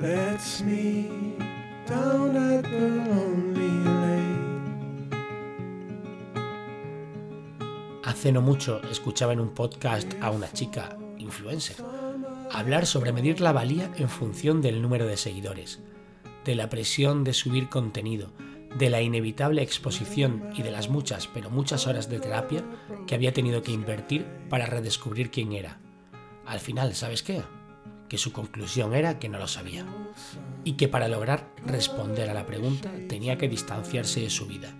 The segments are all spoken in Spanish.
lets down at the. Hace no mucho escuchaba en un podcast a una chica, influencer, hablar sobre medir la valía en función del número de seguidores, de la presión de subir contenido, de la inevitable exposición y de las muchas, pero muchas horas de terapia que había tenido que invertir para redescubrir quién era. Al final, ¿sabes qué? Que su conclusión era que no lo sabía y que para lograr responder a la pregunta tenía que distanciarse de su vida,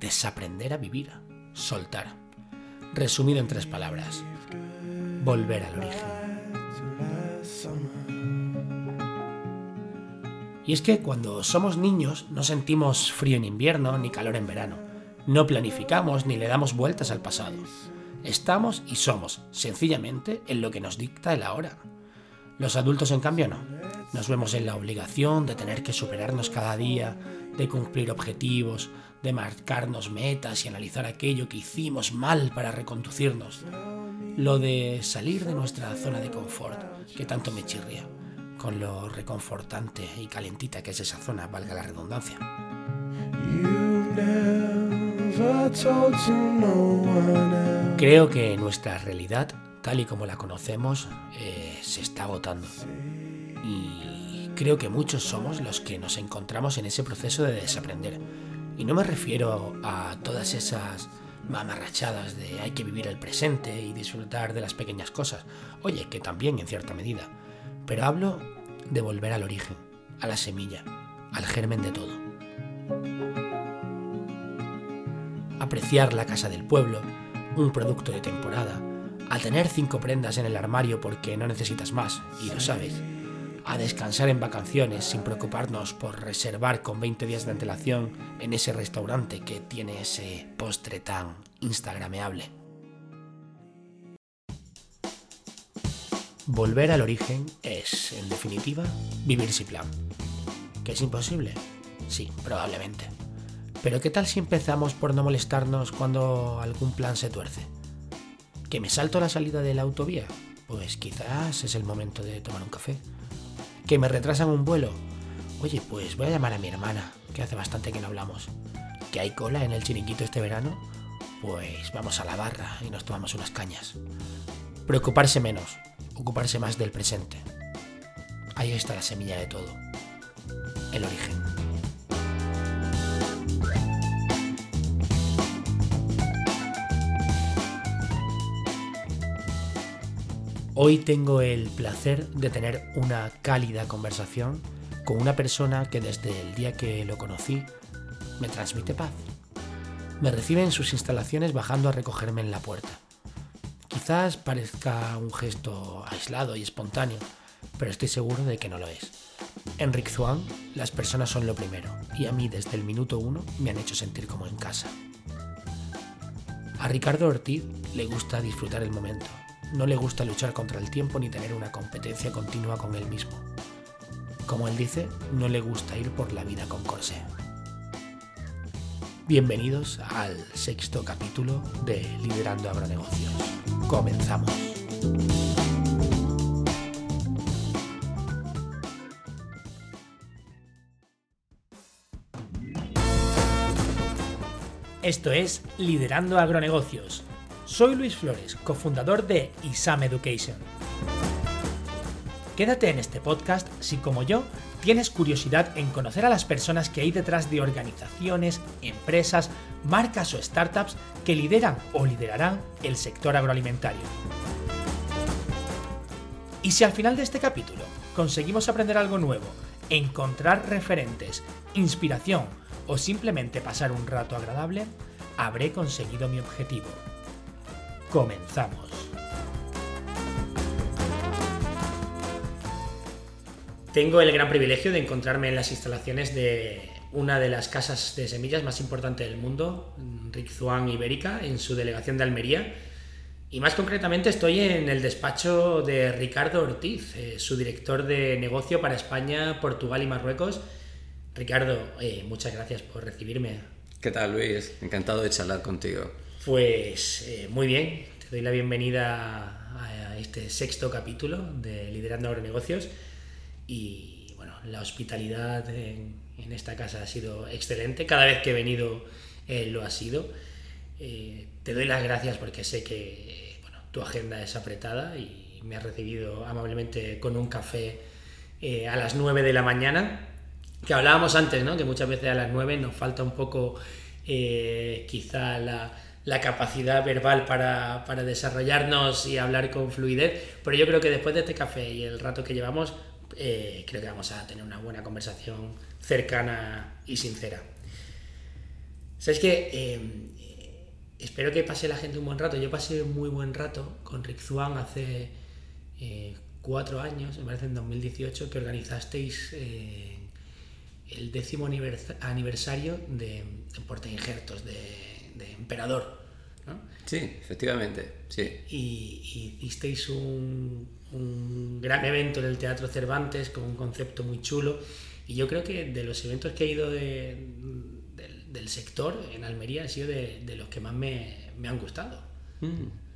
desaprender a vivir, soltar. Resumido en tres palabras, volver al origen. Y es que cuando somos niños no sentimos frío en invierno ni calor en verano. No planificamos ni le damos vueltas al pasado. Estamos y somos, sencillamente, en lo que nos dicta el ahora. Los adultos, en cambio, no. Nos vemos en la obligación de tener que superarnos cada día, de cumplir objetivos, de marcarnos metas y analizar aquello que hicimos mal para reconducirnos. Lo de salir de nuestra zona de confort, que tanto me chirría con lo reconfortante y calentita que es esa zona, valga la redundancia. Creo que nuestra realidad, tal y como la conocemos, eh, se está agotando. Y creo que muchos somos los que nos encontramos en ese proceso de desaprender. Y no me refiero a todas esas mamarrachadas de hay que vivir el presente y disfrutar de las pequeñas cosas. Oye, que también en cierta medida pero hablo de volver al origen, a la semilla, al germen de todo. Apreciar la casa del pueblo, un producto de temporada, a tener cinco prendas en el armario porque no necesitas más, y lo sabes, a descansar en vacaciones sin preocuparnos por reservar con 20 días de antelación en ese restaurante que tiene ese postre tan instagrameable. Volver al origen es, en definitiva, vivir sin plan. ¿Que es imposible? Sí, probablemente. Pero ¿qué tal si empezamos por no molestarnos cuando algún plan se tuerce? ¿Que me salto la salida de la autovía? Pues quizás es el momento de tomar un café. ¿Que me retrasan un vuelo? Oye, pues voy a llamar a mi hermana, que hace bastante que no hablamos. ¿Que hay cola en el chiringuito este verano? Pues vamos a la barra y nos tomamos unas cañas. Preocuparse menos, ocuparse más del presente. Ahí está la semilla de todo, el origen. Hoy tengo el placer de tener una cálida conversación con una persona que desde el día que lo conocí me transmite paz. Me recibe en sus instalaciones bajando a recogerme en la puerta. Quizás parezca un gesto aislado y espontáneo, pero estoy seguro de que no lo es. En Rick las personas son lo primero, y a mí desde el minuto uno me han hecho sentir como en casa. A Ricardo Ortiz le gusta disfrutar el momento, no le gusta luchar contra el tiempo ni tener una competencia continua con él mismo. Como él dice, no le gusta ir por la vida con corsé. Bienvenidos al sexto capítulo de Liderando Agronegocios. Comenzamos. Esto es Liderando Agronegocios. Soy Luis Flores, cofundador de ISAM Education. Quédate en este podcast si como yo tienes curiosidad en conocer a las personas que hay detrás de organizaciones, empresas, marcas o startups que lideran o liderarán el sector agroalimentario. Y si al final de este capítulo conseguimos aprender algo nuevo, encontrar referentes, inspiración o simplemente pasar un rato agradable, habré conseguido mi objetivo. Comenzamos. Tengo el gran privilegio de encontrarme en las instalaciones de una de las casas de semillas más importantes del mundo, Rick Zuan Ibérica, en su delegación de Almería. Y más concretamente estoy en el despacho de Ricardo Ortiz, eh, su director de negocio para España, Portugal y Marruecos. Ricardo, eh, muchas gracias por recibirme. ¿Qué tal, Luis? Encantado de charlar contigo. Pues eh, muy bien, te doy la bienvenida a este sexto capítulo de Liderando Agronegocios. Y, la hospitalidad en, esta casa ha sido excelente. Cada vez que he venido eh, lo ha sido. Eh, te doy las gracias porque sé que bueno, tu agenda es apretada y me has recibido amablemente con un café a las 9 de la mañana. Que hablábamos antes, ¿no? que muchas veces a las 9 nos falta un poco quizá la, la capacidad verbal para, para, desarrollarnos y hablar con fluidez, pero yo creo que después de este café y el rato que llevamos, eh, creo que vamos a tener una buena conversación cercana y sincera. ¿Sabes qué? Eh, espero que pase la gente un buen rato. Yo pasé un muy buen rato con Rick Zuan hace eh, cuatro años, me parece en 2018, que organizasteis el décimo aniversario de, de Injertos, de, de Emperador. ¿no? Sí, efectivamente, sí. Y, y hicisteis un, un, gran evento en el Teatro Cervantes con un concepto muy chulo. Y yo creo que de los eventos que he ido de, del, del, sector en Almería han sido de, de los que más me, me han gustado. Mm.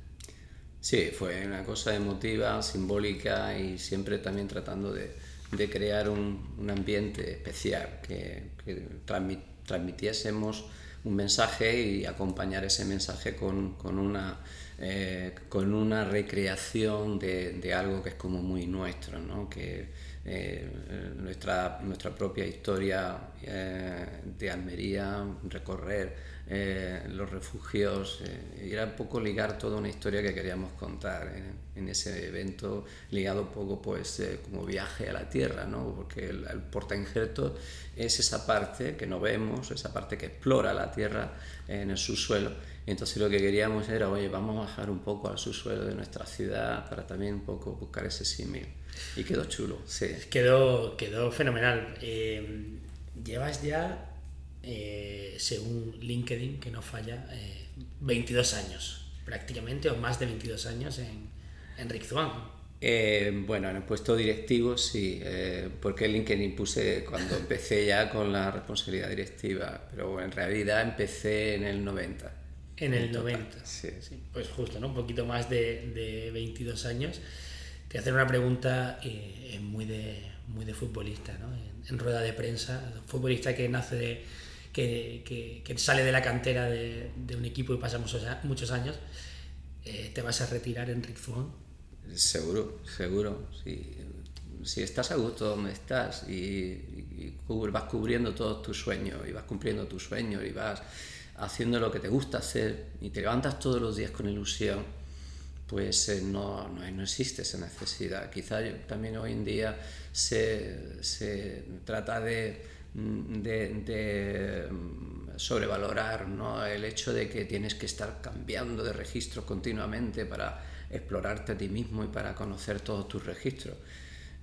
Sí, fue una cosa emotiva, simbólica y siempre también tratando de, de crear un, un, ambiente especial, que, que transmit, transmitiésemos un mensaje y acompañar ese mensaje con, con una, eh, con una recreación de, de, algo que es como muy nuestro, ¿no? que eh, nuestra, nuestra propia historia eh, de Almería, recorrer eh, los refugios, y era un poco ligar toda una historia que queríamos contar en ese evento, ligado un poco pues como viaje a la tierra, ¿no? porque el, el porta injerto es esa parte que no vemos, esa parte que explora la tierra en el subsuelo. Entonces lo que queríamos era, oye, vamos a bajar un poco al subsuelo de nuestra ciudad para también un poco buscar ese símil. Y quedó chulo, sí. Quedó, quedó fenomenal. Eh, llevas ya, eh, según LinkedIn, que no falla, eh, 22 años, prácticamente, o más de 22 años en, en Rick Zuan. Eh, bueno, en el puesto directivo sí, eh, porque LinkedIn puse cuando empecé ya con la responsabilidad directiva, pero en realidad empecé en el 90. En el 90, sí. sí. Pues justo, ¿no? Un poquito más de, de 22 años. Te hacer una pregunta muy, de, muy de futbolista, ¿no? En, en, rueda de prensa, futbolista que nace de, que, que, sale de la cantera de, un equipo y pasa muchos, años. Eh, ¿Te vas a retirar en Rick? Seguro, seguro. Si, si estás a gusto donde estás y, y, vas cubriendo todos tus sueños y vas cumpliendo tus sueños y vas haciendo lo que te gusta hacer y te levantas todos los días con ilusión, pues eh, no, no, no, existe esa necesidad. Quizá también hoy en día se, se trata de, de, de sobrevalorar ¿no? el hecho de que tienes que estar cambiando de registro continuamente para explorarte a ti mismo y para conocer todos tus registros.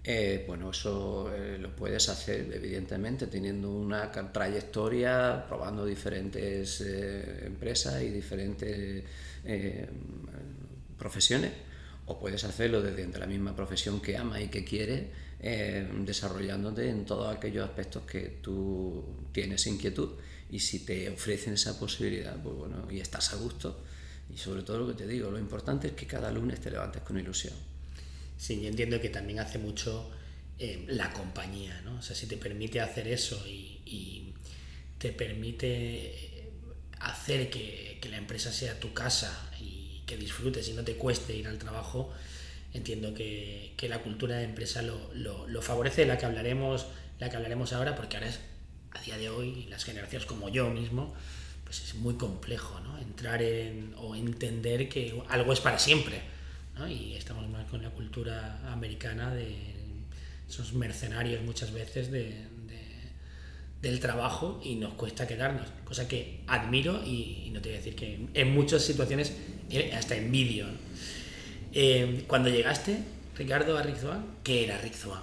Eh, bueno, eso eh, lo puedes hacer evidentemente teniendo una trayectoria, probando diferentes eh, empresas y diferentes eh, profesiones, o puedes hacerlo desde la misma profesión que ama y que quiere, eh, desarrollándote en todos aquellos aspectos que tú tienes inquietud. Y si te ofrecen esa posibilidad, pues bueno, y estás a gusto, y sobre todo lo que te digo, lo importante es que cada lunes te levantes con ilusión. Sí, yo entiendo que también hace mucho eh, la compañía, ¿no? O sea, si te permite hacer eso y, y te permite hacer que, que, la empresa sea tu casa y que disfrutes y no te cueste ir al trabajo, entiendo que, que la cultura de empresa lo, lo, lo, favorece, la que hablaremos, la que hablaremos ahora, porque ahora es, a día de hoy, las generaciones como yo mismo, pues es muy complejo, ¿no? Entrar en o entender que algo es para siempre, ¿no? Y estamos más con la cultura americana de esos mercenarios muchas veces de, de, del trabajo y nos cuesta quedarnos, cosa que admiro y, y, no te voy a decir que en muchas situaciones hasta envidio. ¿no? Eh, cuando llegaste, Ricardo, a Rizwan, ¿qué era Rizwan?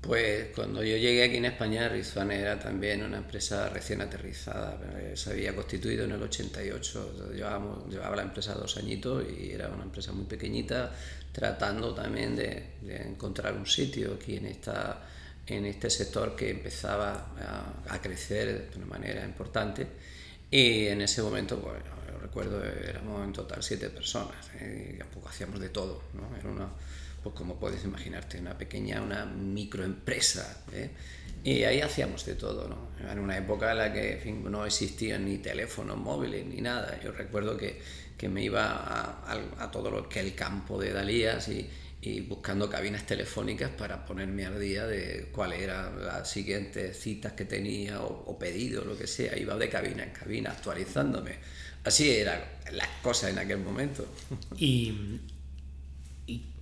Pues cuando yo llegué aquí en España, Rizwan era también una empresa recién aterrizada. Se había constituido en el 88. Llevábamos, llevaba la empresa dos añitos y era una empresa muy pequeñita, tratando también de, de encontrar un sitio aquí en, esta, en este sector que empezaba a, a, crecer de una manera importante. Y en ese momento, bueno, recuerdo, éramos en total siete personas, ¿eh? y tampoco hacíamos de todo, ¿no? Era una, pues como puedes imaginarte, una pequeña, una microempresa, ¿eh? Y ahí hacíamos de todo, ¿no? Era una época en la que no existían ni teléfonos móviles ni nada. Yo recuerdo que, que me iba a, todo lo que el campo de Dalías y, y buscando cabinas telefónicas para ponerme al día de cuáles eran las siguientes citas que tenía o, o pedidos, lo que sea. Iba de cabina en cabina actualizándome. Así eran las cosas en aquel momento. Y,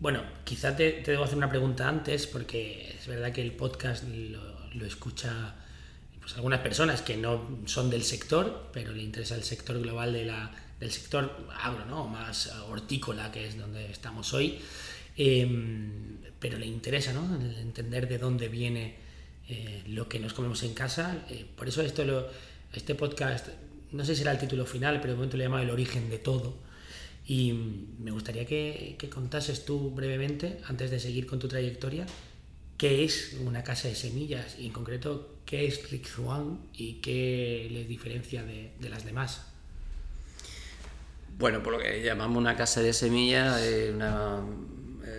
bueno, quizá te, te, debo hacer una pregunta antes, porque es verdad que el podcast lo, escucha pues, algunas personas que no son del sector, pero le interesa el sector global de la, del sector agro, ¿no? más hortícola, que es donde estamos hoy. Eh, pero le interesa ¿no? entender de dónde viene eh, lo que nos comemos en casa. Eh, por eso esto lo, este podcast, no sé si será el título final, pero de momento le llama El origen de todo. Y me gustaría que, contases tú brevemente, antes de seguir con tu trayectoria, qué es una casa de semillas y en concreto qué es Rick Zuan y qué le diferencia de, las demás. Bueno, por lo que llamamos una casa de semillas, eh,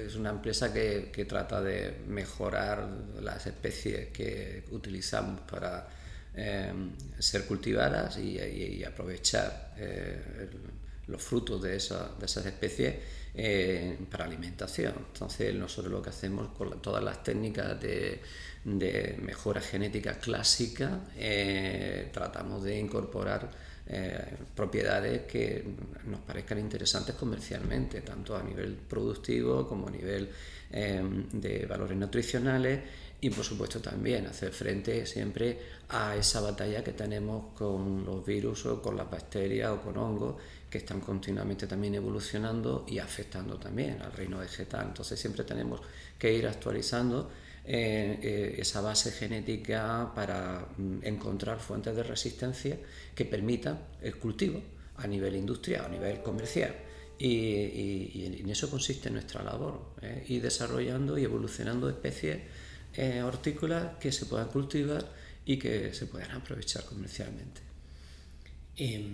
es una empresa que, que, trata de mejorar las especies que utilizamos para eh, ser cultivadas y, aprovechar eh, los frutos de, esa, de esas especies eh, para alimentación. Entonces nosotros lo que hacemos con todas las técnicas de, de mejora genética clásica, eh, tratamos de incorporar propiedades que nos parezcan interesantes comercialmente, tanto a nivel productivo como a nivel eh, de valores nutricionales y por supuesto también hacer frente siempre a esa batalla que tenemos con los virus o con las bacterias o con hongos que están continuamente también evolucionando y afectando también al reino vegetal. Entonces siempre tenemos que ir actualizando eh, eh, esa base genética para mm, encontrar fuentes de resistencia que permitan el cultivo a nivel industrial, a nivel comercial. Y, en eso consiste nuestra labor, ¿eh? ir desarrollando y evolucionando especies eh, hortícolas que se puedan cultivar y que se puedan aprovechar comercialmente. Eh,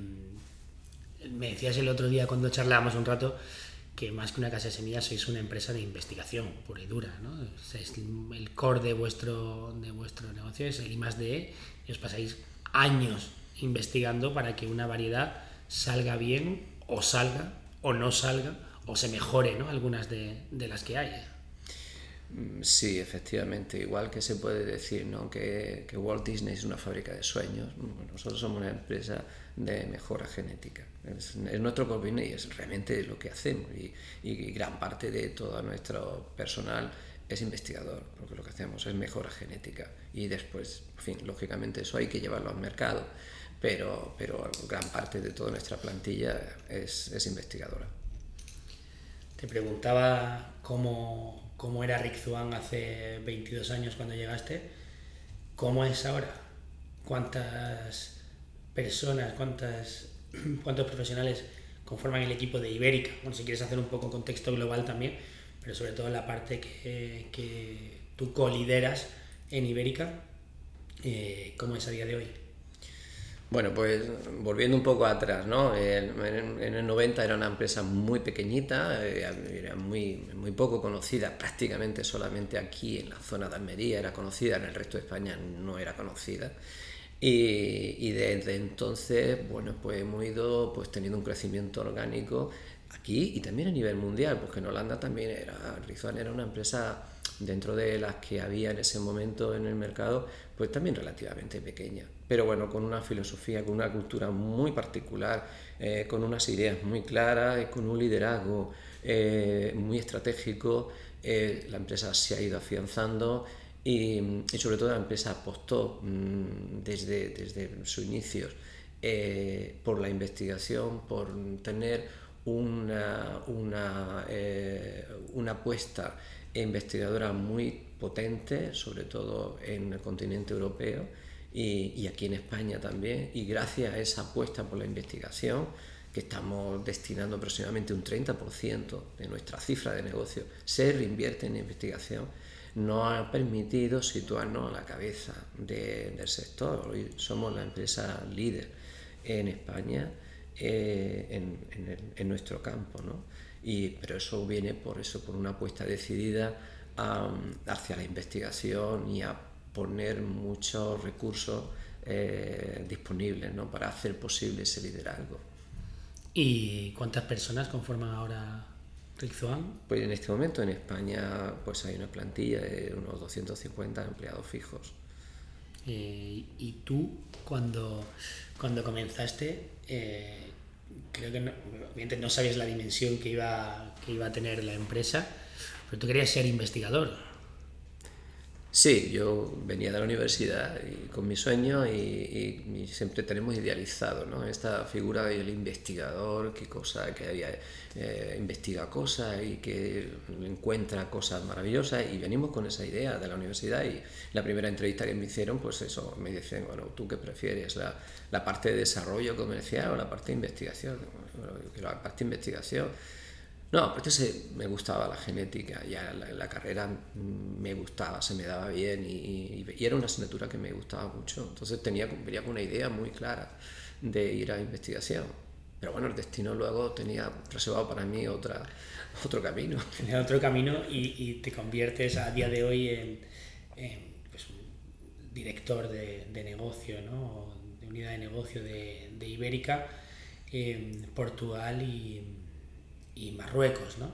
me decías el otro día cuando charlábamos un rato que más que una casa de semillas sois una empresa de investigación pura y dura, ¿no? Es el core de vuestro, de vuestro negocio es el I+D y os pasáis años investigando para que una variedad salga bien o salga o no salga o se mejore, ¿no? Algunas de, de las que hay. Sí, efectivamente, igual que se puede decir ¿no? que, que, Walt Disney es una fábrica de sueños, nosotros somos una empresa de mejora genética. Es, es nuestro convenio y es realmente lo que hacemos. Y, y, gran parte de todo nuestro personal es investigador, porque lo que hacemos es mejora genética. Y después, en fin, lógicamente eso hay que llevarlo al mercado, pero, pero gran parte de toda nuestra plantilla es, es investigadora. Te preguntaba cómo, cómo era Rick Zuan hace 22 años cuando llegaste, ¿cómo es ahora? ¿Cuántas personas, cuántas, cuántos profesionales conforman el equipo de Ibérica? Bueno, si quieres hacer un poco contexto global también, pero sobre todo la parte que, que tú colideras en Ibérica, eh, ¿cómo es a día de hoy? Bueno, pues volviendo un poco atrás, ¿no? En, el 90 era una empresa muy pequeñita, eh, era muy, muy poco conocida, prácticamente solamente aquí en la zona de Almería era conocida, en el resto de España no era conocida. Y, y desde entonces, bueno, pues hemos ido pues, teniendo un crecimiento orgánico aquí y también a nivel mundial, porque en Holanda también era, Rizwan era una empresa dentro de las que había en ese momento en el mercado, pues también relativamente pequeña. Pero bueno, con una filosofía, con una cultura muy particular, eh, con unas ideas muy claras, eh, con un liderazgo eh, muy estratégico, eh, la empresa se ha ido afianzando y, y sobre todo la empresa apostó mmm, desde, desde sus inicios eh, por la investigación, por tener una, una, una apuesta investigadora muy potente, sobre todo en el continente europeo y, y, aquí en España también. Y gracias a esa apuesta por la investigación, que estamos destinando aproximadamente un 30% de nuestra cifra de negocio, se reinvierte en investigación, nos ha permitido situarnos a la cabeza de, del sector. Hoy somos la empresa líder en España eh, en, en el- en nuestro campo. ¿no? Y, pero eso viene por eso, por una apuesta decidida am, hacia la investigación y a poner muchos recursos eh, disponibles ¿no? para hacer posible ese liderazgo. ¿Y cuántas personas conforman ahora Rickzoan? Pues en este momento en España pues hay una plantilla de unos 250 empleados fijos. Eh, y tú, cuando, cuando comenzaste, eh, creo que no, obviamente no sabías la dimensión que iba, que iba a tener la empresa, pero tú querías ser investigador. Sí, yo venía de la universidad y con mi sueño y, y- y siempre tenemos idealizado ¿no? esta figura del investigador, que cosa que había, eh, investiga cosas y que encuentra cosas maravillosas y venimos con esa idea de la universidad y la primera entrevista que me hicieron pues eso, me dicen, bueno, ¿tú qué prefieres? ¿La, la parte de desarrollo comercial o la parte de investigación? Bueno, la parte de investigación. No, aparte se, me gustaba la genética, ya la, carrera me gustaba, se me daba bien y, y- era una asignatura que me gustaba mucho. Entonces tenía, venía con una idea muy clara de ir a investigación. Pero bueno, el destino luego tenía reservado para mí otra, otro camino. en otro camino y, te conviertes a día de hoy en, en, pues, director de, de negocio, ¿no? De unidad de negocio de, Ibérica, en Portugal y, y Marruecos. ¿no?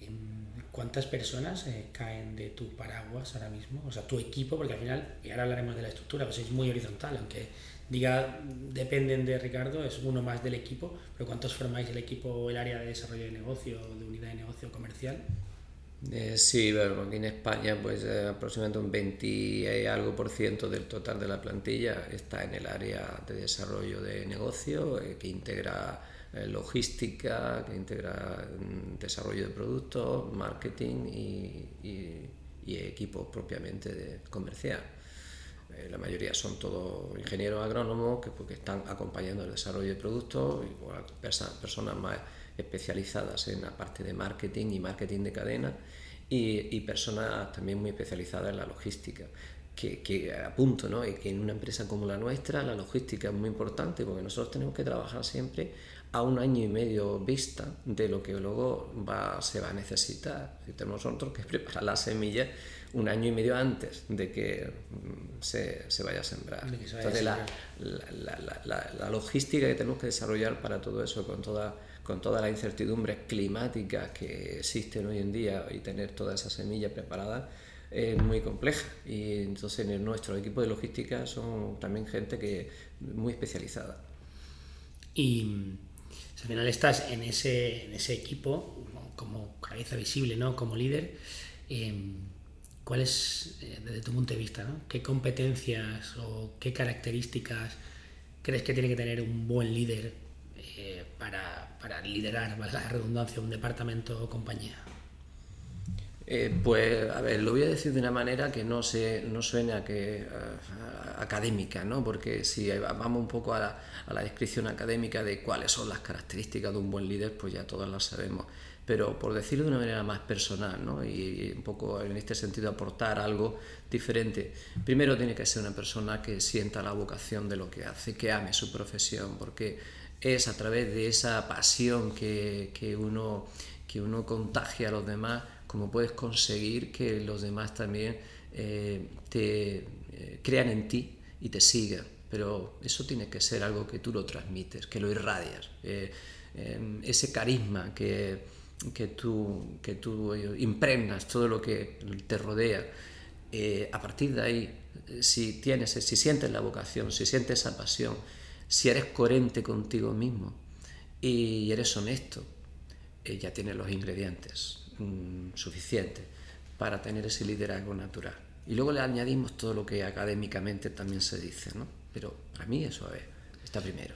Em, ¿Cuántas personas eh, caen de tu paraguas ahora mismo? O sea, tu equipo, porque al final, y ahora hablaremos de la estructura, pues es muy horizontal, aunque diga dependen de Ricardo, es uno más del equipo, pero ¿cuántos formáis el equipo, el área de desarrollo de negocio, de unidad de negocio comercial? Eh, sí, bueno, aquí en España pues eh, aproximadamente un 20 y algo por ciento del total de la plantilla está en el área de desarrollo de negocio, eh, que integra logística, que integra mm, desarrollo de productos, marketing y, equipos propiamente de comercial. Eh, la mayoría son todos ingenieros agrónomos que, porque están acompañando el desarrollo de productos, personas más especializadas en la parte de marketing y marketing de cadena y, personas también muy especializadas en la logística. Que, que apunto, ¿no? Que en una empresa como la nuestra la logística es muy importante porque nosotros tenemos que trabajar siempre a un año y medio vista de lo que luego va, se va a necesitar. Si tenemos nosotros que preparar las semillas un año y medio antes de que mm, se, se vaya a sembrar. Vaya a Entonces, la, la, la- la- la logística que tenemos que desarrollar para todo eso, con toda, con todas las incertidumbres climáticas que existen hoy en día y tener toda esa semilla preparada, es muy compleja. Y entonces en nuestro equipo de logística son también gente que muy especializada. Y mm, al final estás en ese, equipo como cabeza visible, ¿no? como líder. eh, ¿Cuál es, eh, desde tu punto de vista, qué competencias o qué características crees que tiene que tener un buen líder eh, para, para liderar, valga la redundancia, un departamento o compañía? Eh, pues, a ver, lo voy a decir de una manera que no, se, no suene a que, a- académica, ¿no? Porque si vamos un poco a la, a la descripción académica de cuáles son las características de un buen líder, pues ya todas las sabemos. Pero por decirlo de una manera más personal, ¿no? Y, y un poco en este sentido aportar algo diferente. Primero tiene que ser una persona que sienta la vocación de lo que hace, que ame su profesión, porque es a través de esa pasión que, que uno, que uno contagia a los demás como puedes conseguir que los demás también eh, te eh, crean en ti y te sigan. Pero eso tiene que ser algo que tú lo transmites, que lo irradias. Eh, eh, ese carisma que, que, tú, que tú impregnas todo lo que te rodea. a partir de ahí, si, tienes, si sientes la vocación, si sientes esa pasión, si eres coherente contigo mismo y eres honesto, ya tienes los ingredientes mm, suficientes para tener ese liderazgo natural. Y luego le añadimos todo lo que académicamente también se dice, ¿no? Pero para mí eso ver, está primero.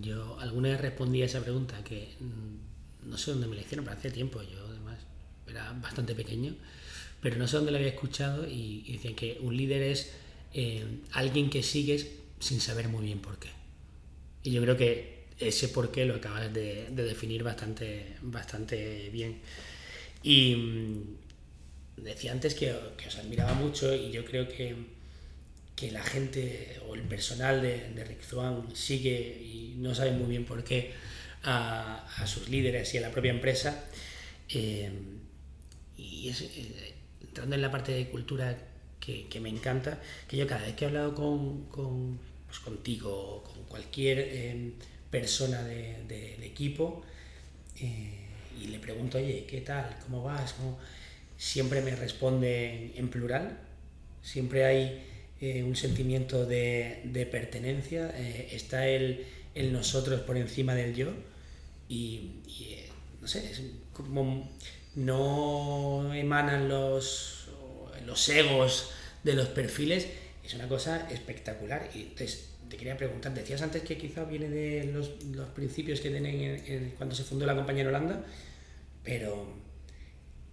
Yo alguna vez respondí a esa pregunta que mm, no sé dónde me la hicieron, pero hace tiempo, yo además era bastante pequeño, pero no sé dónde la había escuchado y, y decían que un líder es eh, alguien que sigues sin saber muy bien por qué. Y yo creo que ese por qué lo acabas de, de definir bastante, bastante bien. Y mm, decía antes que, que os admiraba mucho y yo creo que que la gente o el personal de, de Rick Zwan sigue y no sabe muy bien por qué a, a sus líderes y a la propia empresa. Eh, y es, eh, entrando en la parte de cultura que, que, me encanta, que yo cada vez que he hablado con, con pues contigo o con cualquier eh, persona del de, de equipo y le pregunto, oye, ¿qué tal? ¿Cómo vas? Siempre me responde en plural, siempre hay eh, un sentimiento de, de pertenencia, está el, el, nosotros por encima del yo y, y no sé, como no emanan los, los egos de los perfiles, es una cosa espectacular. Y entonces te quería preguntar, decías antes que quizá viene de los, los principios que tienen en, cuando se fundó la compañía en Holanda, pero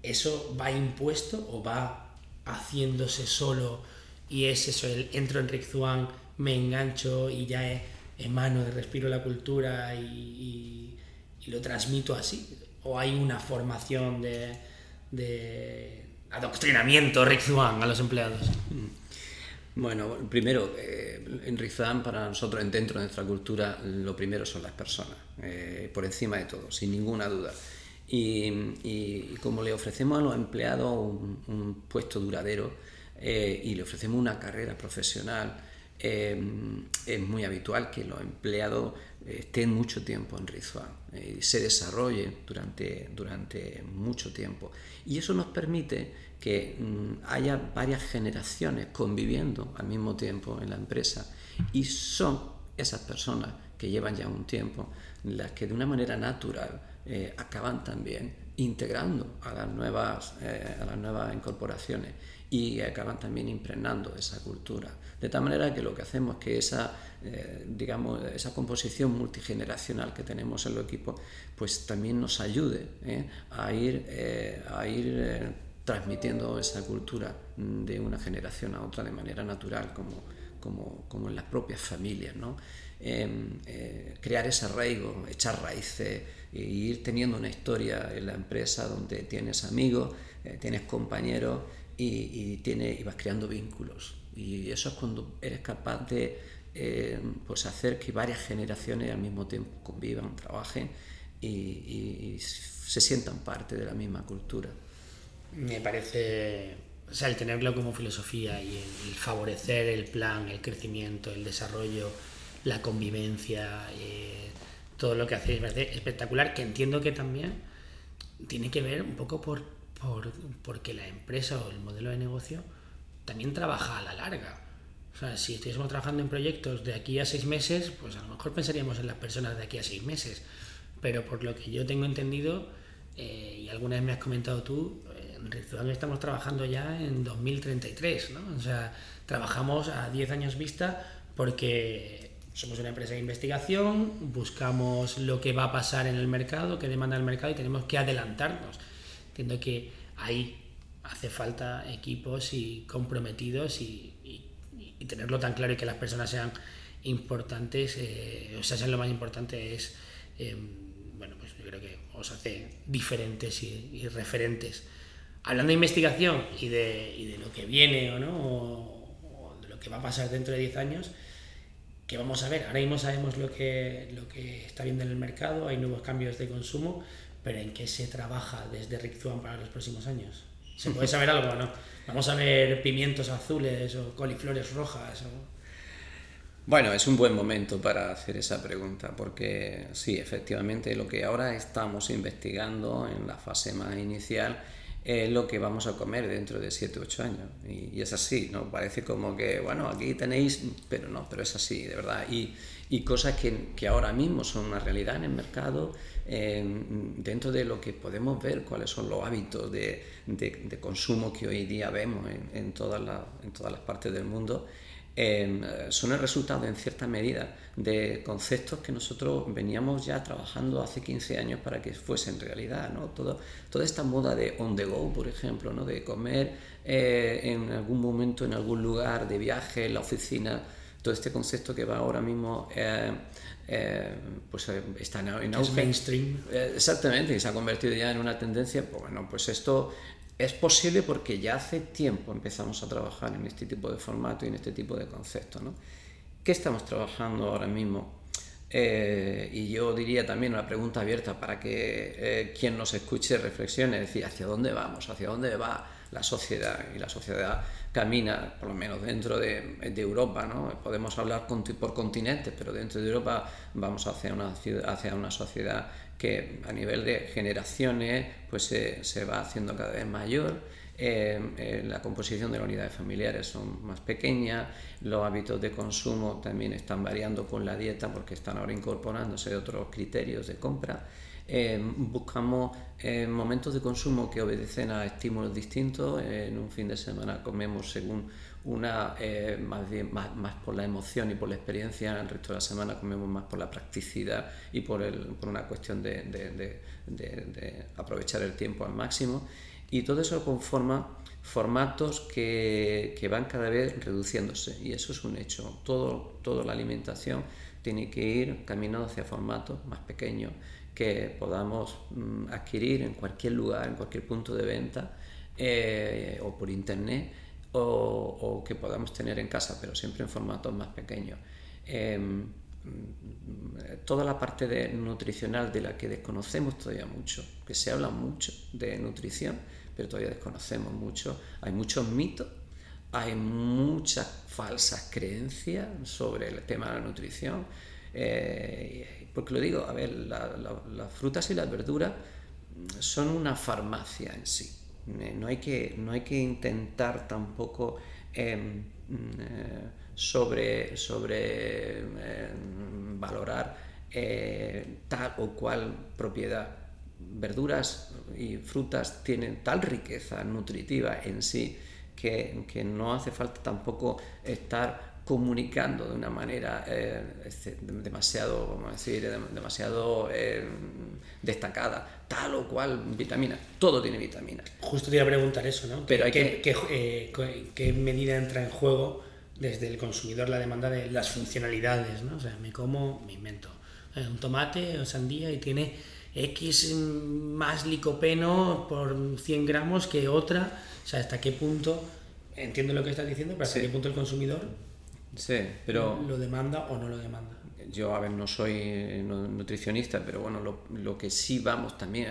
¿eso va impuesto o va haciéndose solo y es eso, el entro en Rick Zwan, me engancho y ya emano de respiro la cultura y, lo transmito así? ¿O hay una formación de, de adoctrinamiento Rick Zwan a los empleados? Bueno, primero, eh, en Rizan para nosotros, dentro de nuestra cultura, lo primero son las personas, eh, por encima de todo, sin ninguna duda. Y, como le ofrecemos a los empleados un, puesto duradero eh, y le ofrecemos una carrera profesional, es muy habitual que los empleados estén mucho tiempo en Rizwan y se desarrollen durante, durante mucho tiempo. Y eso nos permite que mmm, haya varias generaciones conviviendo al mismo tiempo en la empresa y son esas personas que llevan ya un tiempo las que de una manera natural eh, acaban también integrando a las nuevas, eh, a las nuevas incorporaciones y acaban también impregnando esa cultura. De tal manera que lo que hacemos es que esa, eh, digamos, esa composición multigeneracional que tenemos en los equipos, pues también nos ayude a ir, a ir transmitiendo esa cultura de una generación a otra de manera natural, como, como, como en las propias familias. ¿no? crear ese arraigo, echar raíces e ir teniendo una historia en la empresa donde tienes amigos, tienes compañeros y, y, tiene, y vas creando vínculos. Y eso es cuando eres capaz de eh, pues hacer que varias generaciones al mismo tiempo convivan, trabajen y, y, se sientan parte de la misma cultura. Me parece, o sea, el tenerlo como filosofía y el, el favorecer el plan, el crecimiento, el desarrollo, la convivencia, eh, todo lo que hacéis me parece espectacular, que entiendo que también tiene que ver un poco por por, porque la empresa o el modelo de negocio también trabaja a la larga. O sea, si estuviésemos trabajando en proyectos de aquí a seis meses, pues a lo mejor pensaríamos en las personas de aquí a seis meses. Pero por lo que yo tengo entendido, eh, y alguna vez me has comentado tú, en Rizzuan estamos trabajando ya en 2033, ¿no? O sea, trabajamos a 10 años vista porque somos una empresa de investigación, buscamos lo que va a pasar en el mercado, qué demanda el mercado y tenemos que adelantarnos. Entiendo que ahí hace falta equipos y comprometidos y, tenerlo tan claro y que las personas sean importantes, eh, o sea, sean lo más importante es, eh, bueno, pues yo creo que os hace diferentes y referentes. Hablando de investigación y de, y de, lo que viene o no, o, de lo que va a pasar dentro de 10 años, que vamos a ver, ahora mismo sabemos lo que, lo que está viendo en el mercado, hay nuevos cambios de consumo, pero ¿en qué se trabaja desde Rick Zwan para los próximos años? ¿Se puede saber algo no? ¿Vamos a ver pimientos azules o coliflores rojas? Bueno, es un buen momento para hacer esa pregunta, porque sí, efectivamente, lo que ahora estamos investigando en la fase más inicial es lo que vamos a comer dentro de 7 o 8 años. Y, y, es así, ¿no? Parece como que, bueno, aquí tenéis, pero no, pero es así, de verdad. Y, y cosas que, que ahora mismo son una realidad en el mercado eh, dentro de lo que podemos ver cuáles son los hábitos de, de, de consumo que hoy día vemos en, en, todas, la, en todas las partes del mundo, eh, son el resultado en cierta medida de conceptos que nosotros veníamos ya trabajando hace 15 años para que fuesen realidad. ¿no? Todo, toda esta moda de on the go, por ejemplo, ¿no? de comer eh, en algún momento, en algún lugar, de viaje, en la oficina, todo este concepto que va ahora mismo eh, eh, pues está en, en auge. Es mainstream. exactamente, y se ha convertido ya en una tendencia, pues bueno, pues esto es posible porque ya hace tiempo empezamos a trabajar en este tipo de formato y en este tipo de conceptos. ¿no? ¿Qué estamos trabajando ahora mismo? Eh, y yo diría también una pregunta abierta para que eh, quien nos escuche reflexione, es decir, ¿hacia dónde vamos? ¿Hacia dónde va la sociedad? Y la sociedad camina, por lo menos dentro de, Europa, ¿no? Podemos hablar por continentes, pero dentro de Europa vamos hacia una, hacia una sociedad que a nivel de generaciones pues se, se va haciendo cada vez mayor eh, eh, la composición de las unidades familiares son más pequeñas, los hábitos de consumo también están variando con la dieta porque están ahora incorporándose otros criterios de compra. Eh, buscamos momentos de consumo que obedecen a estímulos distintos. en un fin de semana comemos según una, más, bien, más, por la emoción y por la experiencia, el resto de la semana comemos más por la practicidad y por, el, por una cuestión de aprovechar el tiempo al máximo. Y todo eso conforma formatos que, que, van cada vez reduciéndose y eso es un hecho. Todo, toda la alimentación tiene que ir caminando hacia formatos más pequeños que podamos mm, adquirir en cualquier lugar, en cualquier punto de venta eh, o por internet o, que podamos tener en casa, pero siempre en formatos más pequeños. Em, toda la parte de nutricional de la que desconocemos todavía mucho, que se habla mucho de nutrición, pero todavía desconocemos mucho. Hay muchos mitos, hay muchas falsas creencias sobre el tema de la nutrición. Eh, porque lo digo, a ver, las frutas y las verduras son una farmacia en sí. Eh, no hay que, no hay que intentar tampoco em, eh, sobre, sobre valorar tal o cual propiedad. Verduras y frutas tienen tal riqueza nutritiva en sí que, que no hace falta tampoco estar comunicando de una manera eh, este, demasiado, vamos a decir, demasiado eh, destacada, tal o cual vitamina. Todo tiene vitaminas. Justo te iba a preguntar eso, ¿no? Pero ¿Qué, que... qué, eh, qué, medida entra en juego desde el consumidor la demanda de las funcionalidades, ¿no? O sea, me como, me invento un tomate o sandía y tiene X más licopeno por 100 gramos que otra. O sea, hasta qué punto, entiendo lo que estás diciendo, pero hasta qué punto el consumidor sí, pero lo demanda o no lo demanda. Yo, a ver, no soy nutricionista, pero bueno, lo, lo que sí vamos también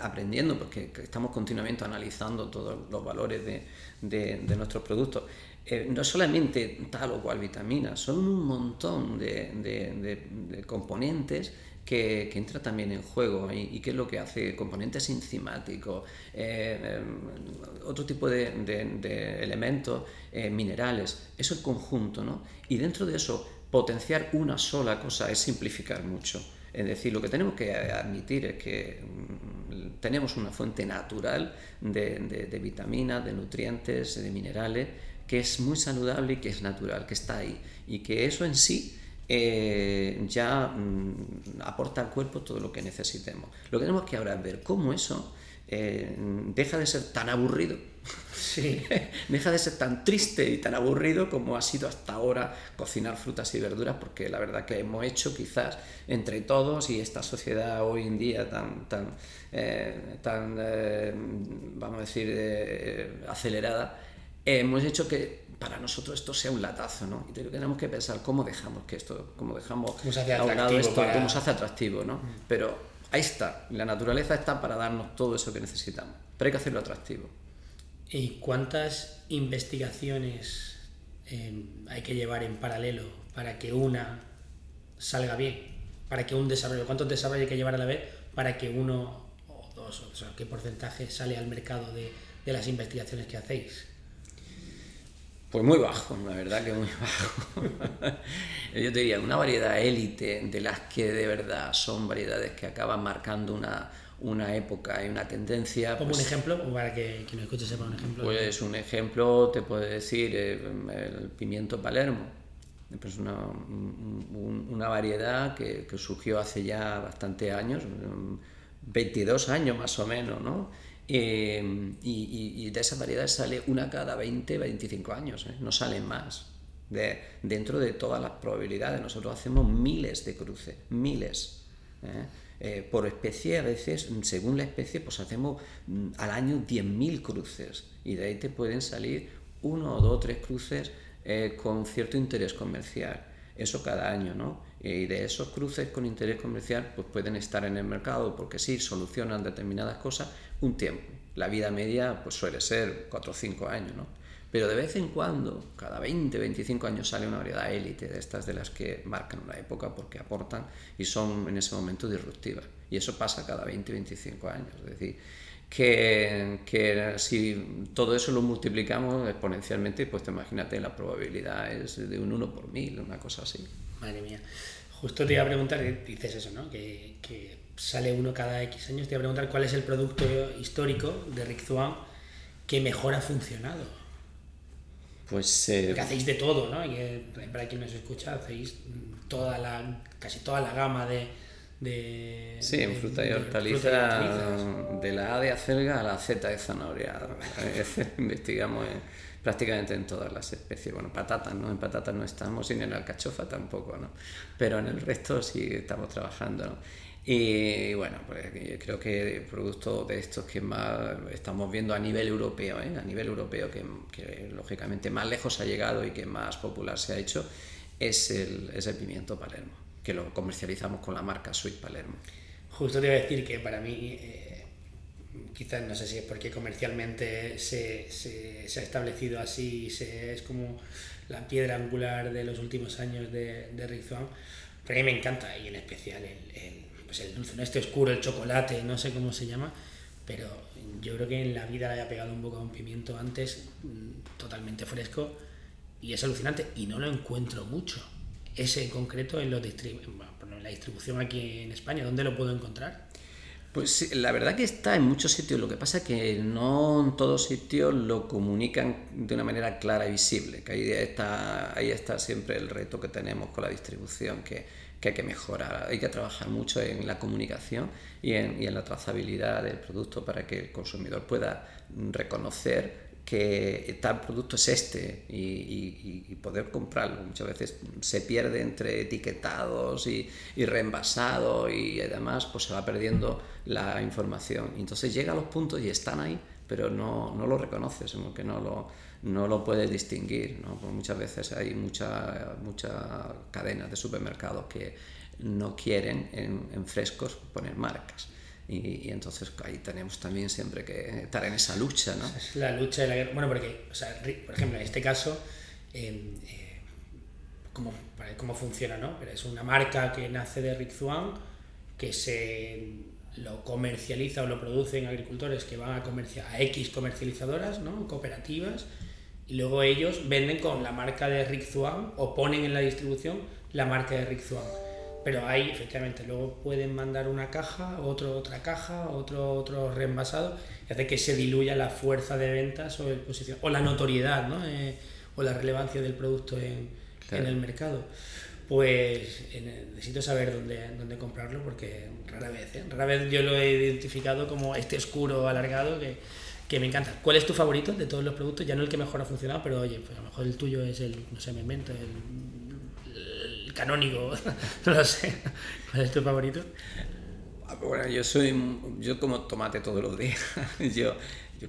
aprendiendo, porque estamos continuamente analizando todos los valores de, de, de nuestros productos. Eh, no solamente tal o cual vitamina, son un montón de, de, de componentes que, entra también en juego y, qué es lo que hace componentes enzimáticos, eh, em, otro tipo de, elementos, eh, minerales, es el conjunto, ¿no? Y dentro de eso, potenciar una sola cosa es simplificar mucho. Es decir, lo que tenemos que admitir es que mm, tenemos una fuente natural de, de vitaminas, de nutrientes, de minerales, que es muy saludable y que es natural, que está ahí. Y que eso en sí eh, ya mm, aporta al cuerpo todo lo que necesitemos. Lo que tenemos que ahora es ver cómo eso eh, deja de ser tan aburrido, sí. deja de ser tan triste y tan aburrido como ha sido hasta ahora cocinar frutas y verduras, porque la verdad que hemos hecho quizás entre todos y esta sociedad hoy en día tan, tan, eh, tan vamos a decir, acelerada, hemos hecho que para nosotros esto sea un latazo, ¿no? Y tenemos que pensar cómo dejamos que esto, cómo dejamos ¿Cómo se hace atractivo, esto, cómo se hace atractivo, ¿no? Mm. Pero ahí está, la naturaleza está para darnos todo eso que necesitamos, pero hay que hacerlo atractivo. ¿Y cuántas investigaciones eh, hay que llevar en paralelo para que una salga bien? Para que un desarrollo, ¿cuántos desarrollos hay que llevar a la vez para que uno o dos, o sea, qué porcentaje sale al mercado de, de las investigaciones que hacéis? Pues muy bajo, la verdad que muy bajo. Yo te diría, una variedad élite de las que de verdad son variedades que acaban marcando una, una época y una tendencia. ¿Como un pues ejemplo? Para que quien no escuche sepa un ejemplo. Pues un ejemplo te puede decir eh, el pimiento palermo. Pues una, una variedad que, que surgió hace ya bastante años, 22 años más o menos, ¿no? Em, y, de esas variedades sale una cada 20, 25 años, ¿eh? no salen más. De, dentro de todas las probabilidades, nosotros hacemos miles de cruces, miles. ¿eh? Eh, por especie, a veces, según la especie, pues hacemos mm, al año 10.000 cruces y de ahí te pueden salir uno o dos tres cruces eh, con cierto interés comercial. Eso cada año, ¿no? Y de esos cruces con interés comercial, pues pueden estar en el mercado porque sí, solucionan determinadas cosas un tiempo. La vida media pues suele ser 4 o 5 años, ¿no? Pero de vez en cuando, cada 20, 25 años sale una variedad élite de estas de las que marcan una época porque aportan y son en ese momento disruptivas. Y eso pasa cada 20, 25 años. Es decir, que, que, si todo eso lo multiplicamos exponencialmente, pues te imagínate, la probabilidad es de un 1 por mil, una cosa así. Madre mía. Justo te iba a preguntar, dices eso, ¿no? Que, que sale uno cada X años, te iba a preguntar cuál es el producto histórico de Rick Zwan que mejor ha funcionado. Pues, eh, hacéis de todo, ¿no? Y para quien nos escucha, hacéis toda la, casi toda la gama de... de sí, en fruta y hortaliza, de, la A de acelga a la Z de zanahoria. Investigamos prácticamente en todas las especies. Bueno, patatas, ¿no? En patatas no estamos y en alcachofa tampoco, ¿no? Pero en el resto sí estamos trabajando, ¿no? Y bueno, pues creo que el producto de estos que más estamos viendo a nivel europeo, ¿eh? a nivel europeo, que, lógicamente más lejos ha llegado y que más popular se ha hecho, es el, es el pimiento palermo, que lo comercializamos con la marca Sweet Palermo. Justo te iba a decir que para mí, eh, quizás no sé si es porque comercialmente se, se, se ha establecido así, se, es como la piedra angular de los últimos años de, de Rizwan, pero a mí me encanta y en especial el pues el dulce, ¿no? este oscuro, el chocolate, no sé cómo se llama, pero yo creo que en la vida le haya pegado un poco a un pimiento antes, mm, totalmente fresco, y es alucinante, y no lo encuentro mucho. Ese en concreto en, los en la distribución aquí en España, ¿dónde lo puedo encontrar? Pues la verdad que está en muchos sitios, lo que pasa es que no en todos sitios lo comunican de una manera clara y visible, que ahí está, ahí está siempre el reto que tenemos con la distribución, que que hay que mejorar. Hay que trabajar mucho en la comunicación y en, y en la trazabilidad del producto para que el consumidor pueda reconocer que tal producto es este y, poder comprarlo. Muchas veces se pierde entre etiquetados y, y reenvasados y además pues se va perdiendo la información. Entonces llega a los puntos y están ahí, pero no, no lo reconoces, que no lo, no lo puedes distinguir. ¿no? muchas veces hay muchas mucha cadenas de supermercados que no quieren en, frescos poner marcas. Y, entonces ahí tenemos también siempre que estar en esa lucha. ¿no? Es la lucha de la guerra. Bueno, porque, o sea, por ejemplo, en este caso, eh, eh, ¿cómo, ¿cómo, funciona? ¿no? Es una marca que nace de Rick Zwan, que se lo comercializa o lo producen agricultores que van a, a X comercializadoras, ¿no? cooperativas, y luego ellos venden con la marca de Rick Zwan o ponen en la distribución la marca de Rick Zwan. Pero ahí, efectivamente, luego pueden mandar una caja, otro, otra caja, otro, otro reenvasado, y hace que se diluya la fuerza de ventas o, el posición, o la notoriedad, ¿no? Eh, o la relevancia del producto en, en el mercado. Pues necesito saber dónde, dónde comprarlo porque rara vez, ¿eh? rara vez yo lo he identificado como este oscuro alargado que que me encanta. ¿Cuál es tu favorito de todos los productos? Ya no el que mejor ha funcionado, pero oye, pues a lo mejor el tuyo es el, no sé, me invento, el canónigo, no lo sé. ¿Cuál es tu favorito? Ah, bueno, yo soy, yo como tomate todos los días. yo,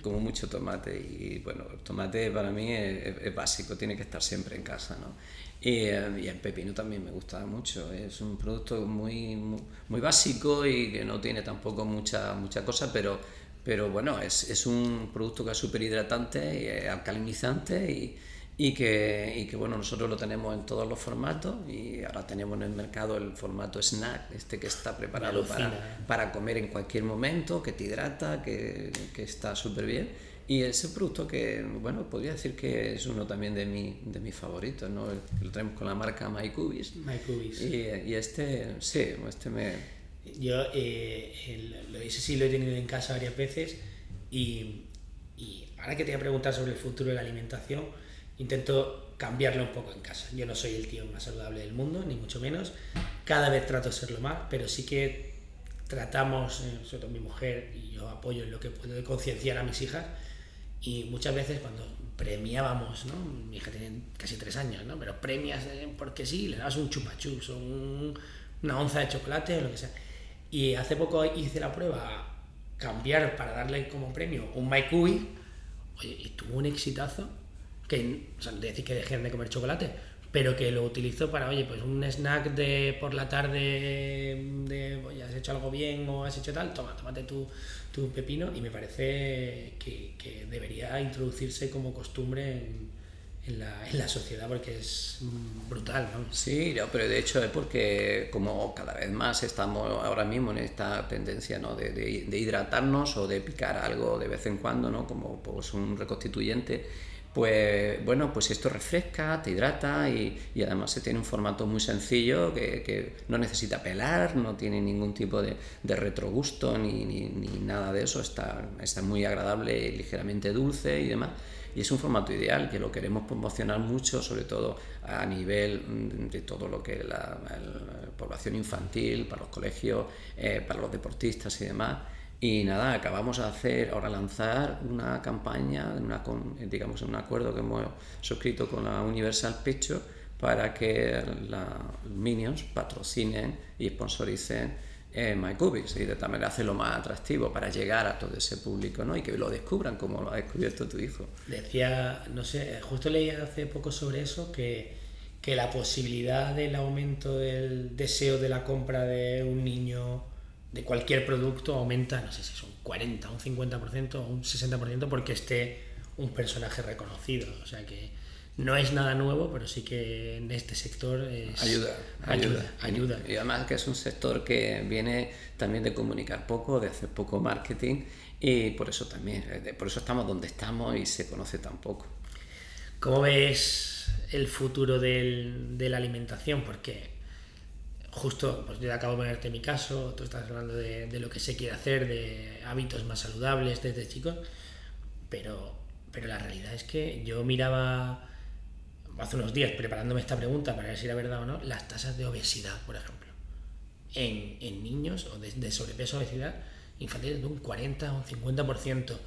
como mucho tomate y bueno, el tomate para mí es, básico, tiene que estar siempre en casa, ¿no? Y, eh, y, el pepino también me gusta mucho, es un producto muy, muy, básico y que no tiene tampoco mucha, mucha cosa, pero pero bueno, es, es un producto que es súper hidratante y alcalinizante y, y, que, y que bueno, nosotros lo tenemos en todos los formatos y ahora tenemos en el mercado el formato snack, este que está preparado para, para comer en cualquier momento, que te hidrata, que, que está súper bien. Y ese producto que, bueno, podría decir que es uno también de, mi, de mis favoritos, ¿no? Lo tenemos con la marca MyCubis. MyCubis. Y, y este, sí, este me, yo eh, el, ese sí lo he tenido en casa varias veces y, y, ahora que te voy a preguntar sobre el futuro de la alimentación, intento cambiarlo un poco en casa. Yo no soy el tío más saludable del mundo, ni mucho menos. Cada vez trato de serlo más, pero sí que tratamos, eh, sobre todo mi mujer, y yo apoyo en lo que puedo de concienciar a mis hijas. Y muchas veces cuando premiábamos, ¿no? mi hija tiene casi tres años, ¿no? pero premias eh, porque sí, le dabas un chupachups o un, una onza de chocolate o lo que sea Y hace poco hice la prueba cambiar para darle como premio un MyCubi. Oye, y tuvo un exitazo que, o sea, de decir que dejen de comer chocolate, pero que lo utilizo para, oye, pues un snack de por la tarde, de, oye, has hecho algo bien o has hecho tal, toma, tómate tu, tu pepino y me parece que, que debería introducirse como costumbre en, en, la, en la sociedad porque es brutal, ¿no? Sí, no, pero de hecho es porque como cada vez más estamos ahora mismo en esta tendencia ¿no? de, de, de hidratarnos o de picar algo de vez en cuando, ¿no? como pues, un reconstituyente pues bueno, pues esto refresca, te hidrata y, y, además se tiene un formato muy sencillo que, que no necesita pelar, no tiene ningún tipo de, de retrogusto ni, ni, ni, nada de eso, está, está muy agradable, ligeramente dulce y demás. Y es un formato ideal que lo queremos promocionar mucho, sobre todo a nivel de todo lo que la, población infantil, para los colegios, eh, para los deportistas y demás. Y nada, acabamos de hacer, ahora lanzar una campaña, una, digamos, un acuerdo que hemos suscrito con la Universal Picture para que los Minions patrocinen y sponsoricen eh, MyCubis y de tal manera hacerlo más atractivo para llegar a todo ese público ¿no? y que lo descubran como lo ha descubierto tu hijo. Decía, no sé, justo leí hace poco sobre eso que, que la posibilidad del aumento del deseo de la compra de un niño de cualquier producto aumenta, no sé si es un 40, un 50% o un 60% porque esté un personaje reconocido. O sea que no es nada nuevo, pero sí que en este sector es, ayuda, ayuda, ayuda, Y además que es un sector que viene también de comunicar poco, de hacer poco marketing y por eso también, por eso estamos donde estamos y se conoce tan poco. ¿Cómo ves el futuro del, de la alimentación? Porque justo, pues yo acabo de ponerte mi caso, tú estás hablando de, lo que se quiere hacer, de hábitos más saludables desde chicos, pero, pero la realidad es que yo miraba hace unos días preparándome esta pregunta para ver si era verdad o no, las tasas de obesidad, por ejemplo, en, en niños o de, de sobrepeso obesidad infantil de un 40 o un 50%.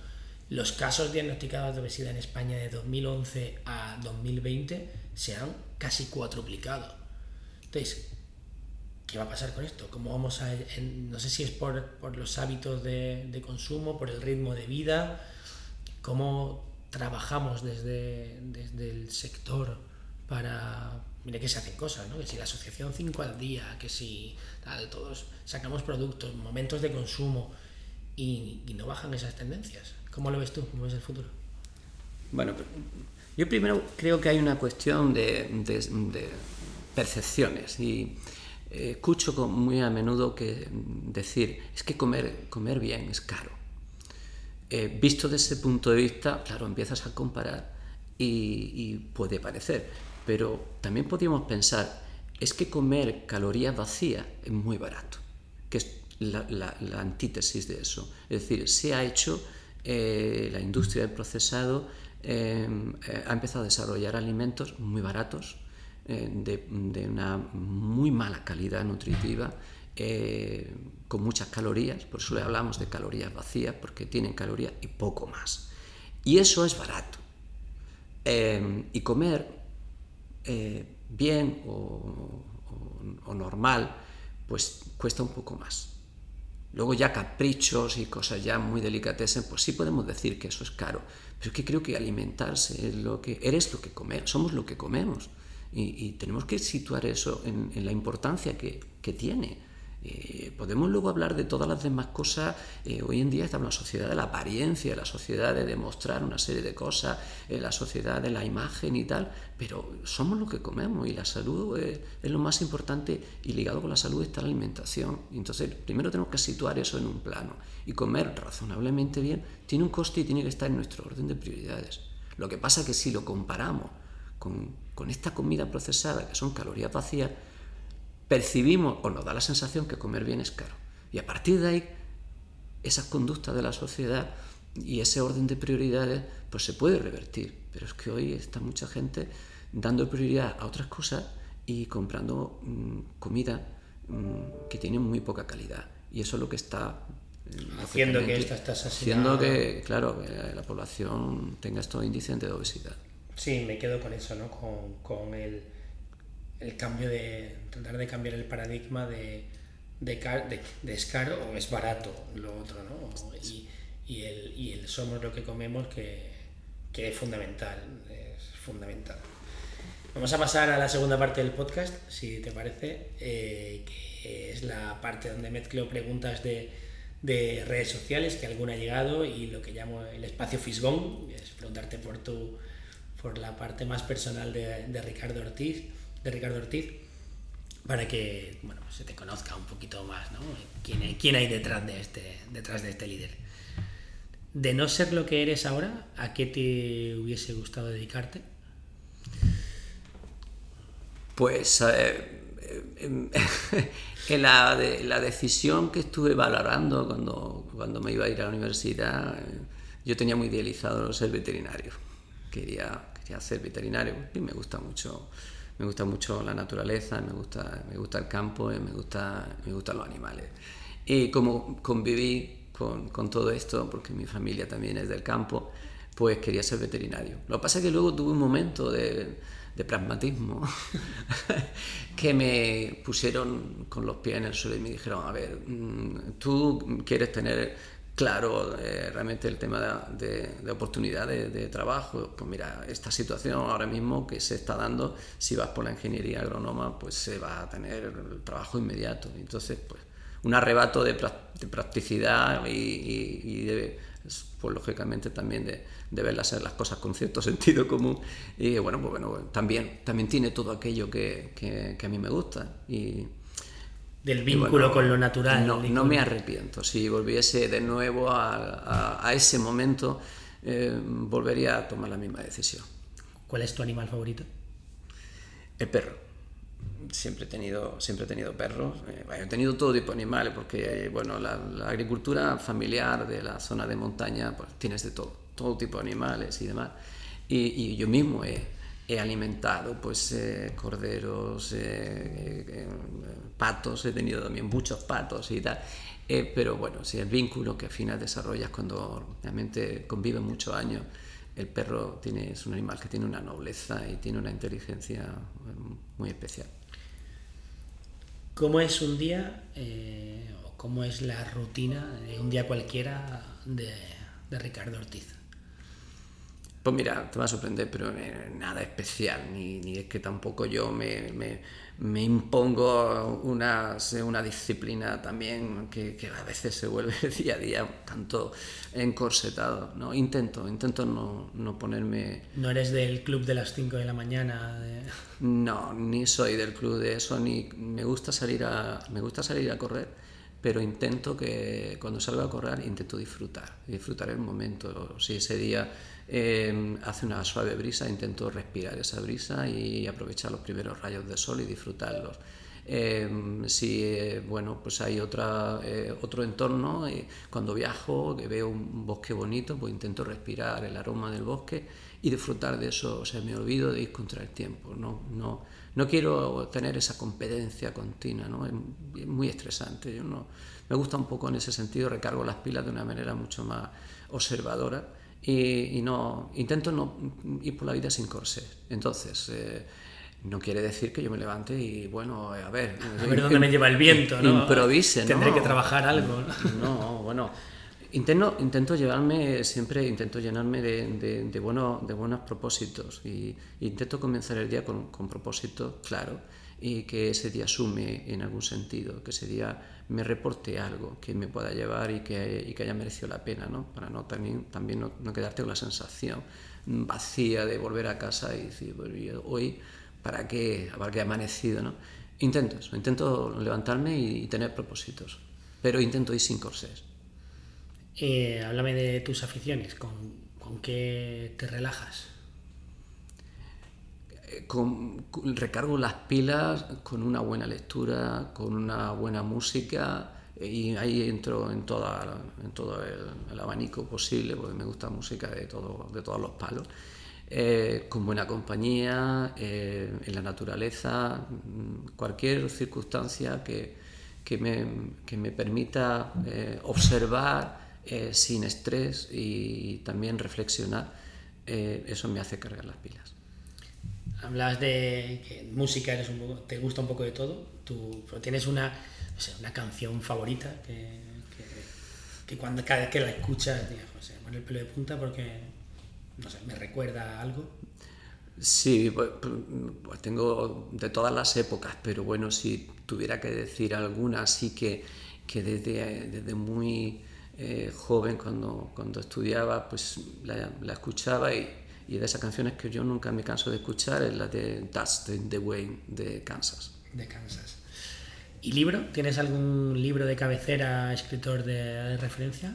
Los casos diagnosticados de obesidad en España de 2011 a 2020 se han casi cuatruplicado. Entonces, ¿qué va a pasar con esto? ¿Cómo vamos a.? En, no sé si es por, por los hábitos de, de, consumo, por el ritmo de vida, cómo trabajamos desde, desde el sector para. Mire que se hacen cosas, ¿no? Que si la asociación 5 al día, que si tal, todos sacamos productos, momentos de consumo y, y no bajan esas tendencias. ¿Cómo lo ves tú? ¿Cómo ves el futuro? Bueno, yo primero creo que hay una cuestión de, de, de percepciones y escucho muy a menudo que decir, es que comer, comer bien es caro. Eh, visto desde ese punto de vista, claro, empiezas a comparar y, puede parecer, pero también podríamos pensar, es que comer calorías vacías es muy barato, que es la, antítesis de eso. Es decir, se ha hecho, eh, la industria del procesado eh, ha empezado a desarrollar alimentos muy baratos, eh, de, una muy mala calidad nutritiva, eh, con muchas calorías, por eso le hablamos de calorías vacías, porque tienen calorías y poco más. Y eso es barato. Eh, y comer bien o, normal, pues cuesta un poco más. Luego ya caprichos y cosas ya muy delicatessen, pues sí podemos decir que eso es caro. Pero es que creo que alimentarse es lo que eres lo que comer, somos lo que comemos. Y, y tenemos que situar eso en, en la importancia que, que tiene. Eh, podemos luego hablar de todas las demás cosas. Eh, hoy en día estamos en la sociedad de la apariencia, la sociedad de demostrar una serie de cosas, eh, la sociedad de la imagen y tal, pero somos lo que comemos y la salud es, es, lo más importante y ligado con la salud está la alimentación. Entonces, primero tenemos que situar eso en un plano y comer razonablemente bien tiene un coste y tiene que estar en nuestro orden de prioridades. Lo que pasa que si lo comparamos con, con esta comida procesada, que son calorías vacías, percibimos o nos da la sensación que comer bien es caro. Y a partir de ahí, esas conductas de la sociedad y ese orden de prioridades, pues se puede revertir. Pero es que hoy está mucha gente dando prioridad a otras cosas y comprando mmm, comida mmm, que tiene muy poca calidad. Y eso es lo que está haciendo que, que esta está haciendo que, claro, que la población tenga estos índices de obesidad. Sí, me quedo con eso, ¿no? Con, con el, el cambio de tratar de cambiar el paradigma de, de, car- de- de es caro o es barato lo otro, ¿no? Y, y el, y el somos lo que comemos que, que es fundamental, es fundamental. Vamos a pasar a la segunda parte del podcast, si te parece, eh, que es la parte donde mezclo preguntas de, de redes sociales, que alguna ha llegado, y lo que llamo el espacio Fisgón, es preguntarte por tu por la parte más personal de, de Ricardo Ortiz, de Ricardo Ortiz, para que bueno, se te conozca un poquito más, ¿no? ¿Quién, quién hay detrás de este, detrás de este líder? De no ser lo que eres ahora, ¿a qué te hubiese gustado dedicarte? Pues eh, eh, en la, de- la decisión que estuve valorando cuando, cuando me iba a ir a la universidad, eh, yo tenía muy idealizado ser veterinario. Quería, quería ser veterinario y me gusta mucho, me gusta mucho la naturaleza, me gusta, me gusta el campo y me, gusta, me gustan los animales. Y como conviví con, con todo esto, porque mi familia también es del campo, pues quería ser veterinario. Lo que pasa es que luego tuve un momento de, de pragmatismo que me pusieron con los pies en el suelo y me dijeron, a ver, mm, tú quieres tener claro eh, realmente el tema de, de, de oportunidades de trabajo, pues mira, esta situación ahora mismo que se está dando, si vas por la ingeniería agrónoma, pues se va a tener el trabajo inmediato. Entonces, pues un arrebato de, prac- de practicidad y, y- y de, pues lógicamente también de, ver las cosas con cierto sentido común y bueno pues bueno también también tiene todo aquello que, que- que a mí me gusta y Del vínculo bueno, con lo natural. no, no me arrepiento si volviese de nuevo a, a- a ese momento eh, volvería a tomar la misma decisión ¿Cuál es tu animal favorito? El perro. Siempre he tenido, siempre he tenido perros. Eh, bueno, he tenido todo tipo de animales porque bueno, la, la agricultura familiar de la zona de montaña, pues tienes de todo, todo tipo de animales y demás. Y, y yo mismo he, he alimentado pues eh, corderos, eh, eh, eh, patos, he tenido también muchos patos y tal. Eh, pero bueno, sí, el vínculo que al final desarrollas cuando realmente convives muchos años el perro tiene, es un animal que tiene una nobleza y tiene una inteligencia eh, muy especial. ¿Cómo es un día eh, o cómo es la rutina de un día cualquiera de, de Ricardo Ortiz? Pues mira, te va a sorprender, pero nada especial, ni, ni es que tampoco yo me, me, me impongo una, una disciplina también que, que a veces se vuelve día a día tanto encorsetado. ¿no? Intento, intento no, no ponerme ¿No eres del club de las 5 de la mañana? de- No, ni soy del club de eso, ni me gusta salir a, me gusta salir a correr, pero intento que cuando salgo a correr intento disfrutar, disfrutar el momento. Si ese día eh, hace una suave brisa, intento respirar esa brisa y aprovechar los primeros rayos de sol y disfrutarlos. Eh, si eh, bueno pues hay otra, eh, otro entorno eh, cuando viajo que veo un bosque bonito pues intento respirar el aroma del bosque y disfrutar de eso. O sea me olvido de ir contra el tiempo no no no quiero tener esa competencia continua no es, es muy estresante. Yo no me gusta un poco en ese sentido recargo las pilas de una manera mucho más observadora y, y no intento no ir por la vida sin corsé entonces eh, no quiere decir que yo me levante y bueno, a ver. A ver dónde me lleva el viento, ¿no? Improvise, ¿no? Tendré que trabajar algo. ¿no? No, bueno. Intento, intento llevarme, siempre intento llenarme de, de, de, bueno- de buenos propósitos y intento comenzar el día con, con propósitos claros y que ese día sume en algún sentido, que ese día me reporte algo que me pueda llevar y que, y que haya merecido la pena, ¿no? Para no, también, también no, no quedarte con la sensación vacía de volver a casa y decir, ¿y hoy para qué, para qué he amanecido, ¿no? Intento intento levantarme y, y tener propósitos, pero intento ir sin corsés. Eh, háblame de tus aficiones, ¿con, con qué te relajas? Eh, recargo las pilas con una buena lectura, con una buena música eh, y ahí entro en, toda, en todo el, abanico posible porque me gusta música de, todo, de todos los palos. Eh, con buena compañía, eh, en la naturaleza, cualquier circunstancia que, que, me, que me permita observar sin estrés y también reflexionar, eso me hace cargar las pilas. Hablas de que música eres un te gusta un poco de todo, tú pero tienes una una canción favorita que, que, cuando cada vez que la escuchas digas, me pone el pelo de punta porque, no sé, me recuerda algo. Sí, pues, pues tengo de todas las épocas, pero bueno, si tuviera que decir alguna, sí que, que desde, desde muy eh, joven, cuando, cuando estudiaba, pues la escuchaba y, y, de esas canciones que yo nunca me canso de escuchar es la de Dust in the Way de Kansas. De Kansas. ¿Y libro? ¿Tienes algún libro de cabecera, escritor de, de referencia?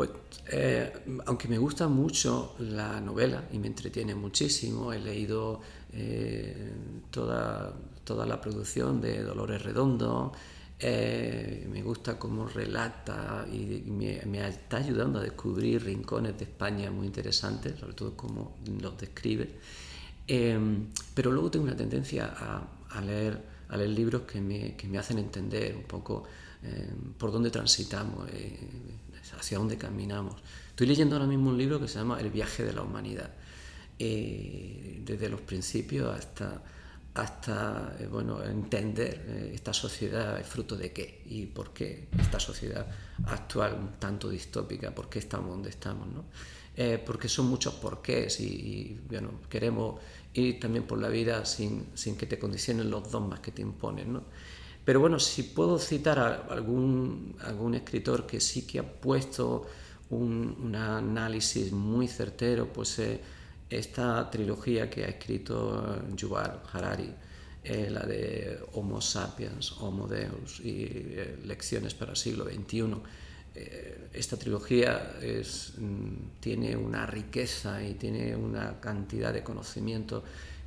Pues, eh, aunque me gusta mucho la novela y me entretiene muchísimo, he leído eh, toda, toda la producción de Dolores Redondo, eh, me gusta cómo relata y me, me, está ayudando a descubrir rincones de España muy interesantes, sobre todo cómo los describe. Eh, pero luego tengo una tendencia a, a, leer, a leer libros que me, que me hacen entender un poco eh, por dónde transitamos, eh, hacia dónde caminamos. Estoy leyendo ahora mismo un libro que se llama El viaje de la humanidad, eh, desde los principios hasta hasta eh, bueno, entender eh, esta sociedad es fruto de qué y por qué esta sociedad actual tanto distópica, por qué estamos donde estamos, ¿no? Eh, porque son muchos porqués y, y, bueno, queremos ir también por la vida sin, sin que te condicionen los dogmas que te imponen, ¿no? Pero bueno, si puedo citar a algún, algún escritor que sí que ha puesto un, un análisis muy certero, pues eh, esta trilogía que ha escrito Yuval Harari, eh, la de Homo sapiens, Homo Deus y eh, Lecciones para el siglo XXI, eh, esta trilogía es, mm, tiene una riqueza y tiene una cantidad de conocimiento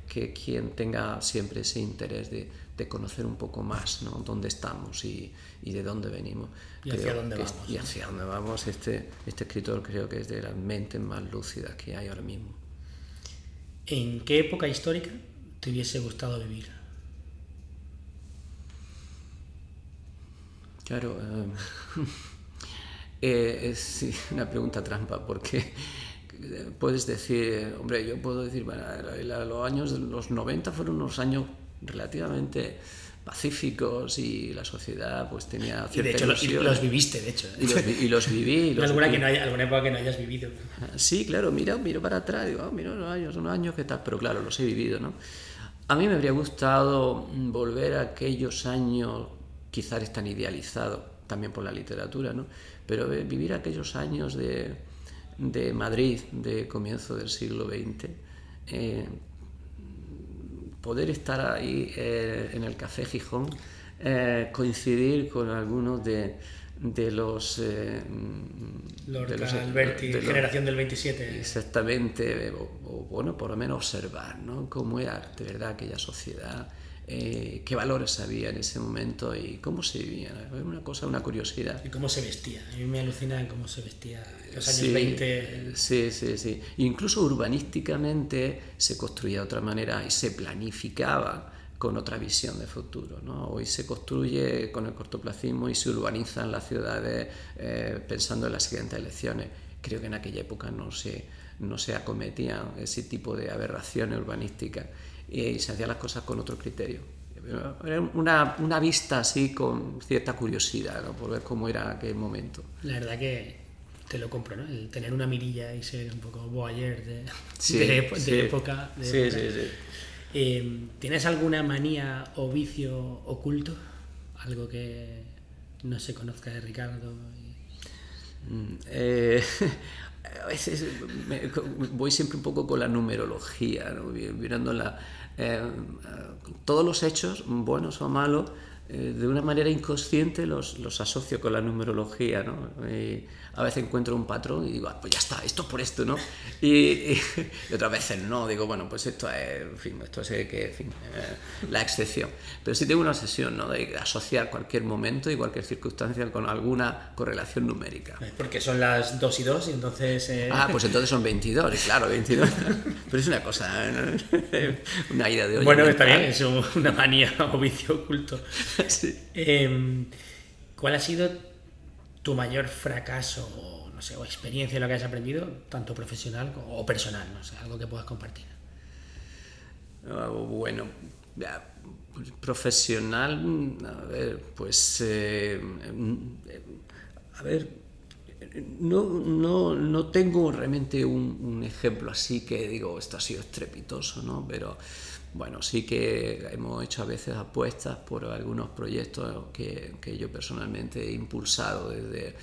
que quien tenga siempre ese interés de, de conocer un poco más ¿no? dónde estamos y, y de dónde venimos. Y hacia dónde vamos. Y hacia dónde vamos. Este, este escritor creo que es de las mentes más lúcidas que hay ahora mismo. ¿En qué época histórica te hubiese gustado vivir? Claro, eh, es sí, una pregunta trampa porque puedes decir, hombre, yo puedo decir, bueno, los años los 90 fueron unos años relativamente pacíficos y la sociedad pues tenía cierta y de hecho ilusión. los viviste de hecho y los, y los viví y los alguna viví. que no haya, alguna época que no hayas vivido. Sí claro mira miro para atrás digo oh, mira unos años unos años qué tal pero claro los he vivido no a mí me habría gustado volver a aquellos años quizás están idealizados también por la literatura no pero vivir aquellos años de, de Madrid de comienzo del siglo XX eh, poder estar ahí eh, en el Café Gijón, eh, coincidir con algunos de, de los... Eh, Lorca, de los, Alberti, de generación del 27. Exactamente, o, o, bueno, por lo menos observar ¿no? cómo era de verdad aquella sociedad, eh, qué valores había en ese momento y cómo se vivía. Una cosa, una curiosidad. Y cómo se vestía. A mí me alucina cómo se vestía los años sí, 20. Sí, sí, sí. Incluso urbanísticamente se construía de otra manera y se planificaba con otra visión de futuro. ¿no? Hoy se construye con el cortoplacismo y se urbanizan las ciudades eh, pensando en las siguientes elecciones. Creo que en aquella época no se, no se acometían ese tipo de aberraciones urbanísticas y se hacían las cosas con otro criterio. Era una, una vista así con cierta curiosidad ¿no? por ver cómo era aquel momento. La verdad que te lo compro, ¿no? El tener una mirilla y ser un poco voyeur de, sí, de, de, sí. época. De sí, época. sí, sí. Eh, ¿Tienes alguna manía o vicio oculto? Algo que no se conozca de Ricardo. Mm, eh, a veces me, voy siempre un poco con la numerología, ¿no? mirando la, eh, todos los hechos, buenos o malos, eh, de una manera inconsciente los, los, asocio con la numerología, ¿no? Y a veces encuentro un patrón y digo, ah, pues ya está, esto por esto, ¿no? Y, y, y, otras veces no, digo, bueno, pues esto es, en fin, esto es que, en fin, eh, la excepción. Pero sí tengo una obsesión, ¿no? De asociar cualquier momento y cualquier circunstancia con alguna correlación numérica. Porque son las 2 y 2 y entonces... Eh... Ah, pues entonces son 22, claro, 22. Pero es una cosa, ¿no? una ida de hoy. Bueno, está bien, es una manía o vicio oculto. Sí. Eh, ¿Cuál ha sido tu mayor fracaso o, no sé, o experiencia en lo que has aprendido, tanto profesional o personal? No sé, algo que puedas compartir. Uh, bueno, Profesional, a ver, pues, eh, a ver, no, no, no tengo realmente un, un, ejemplo así que digo, esto ha sido estrepitoso, ¿no? Pero bueno, sí que hemos hecho a veces apuestas por algunos proyectos que, que yo personalmente he impulsado desde,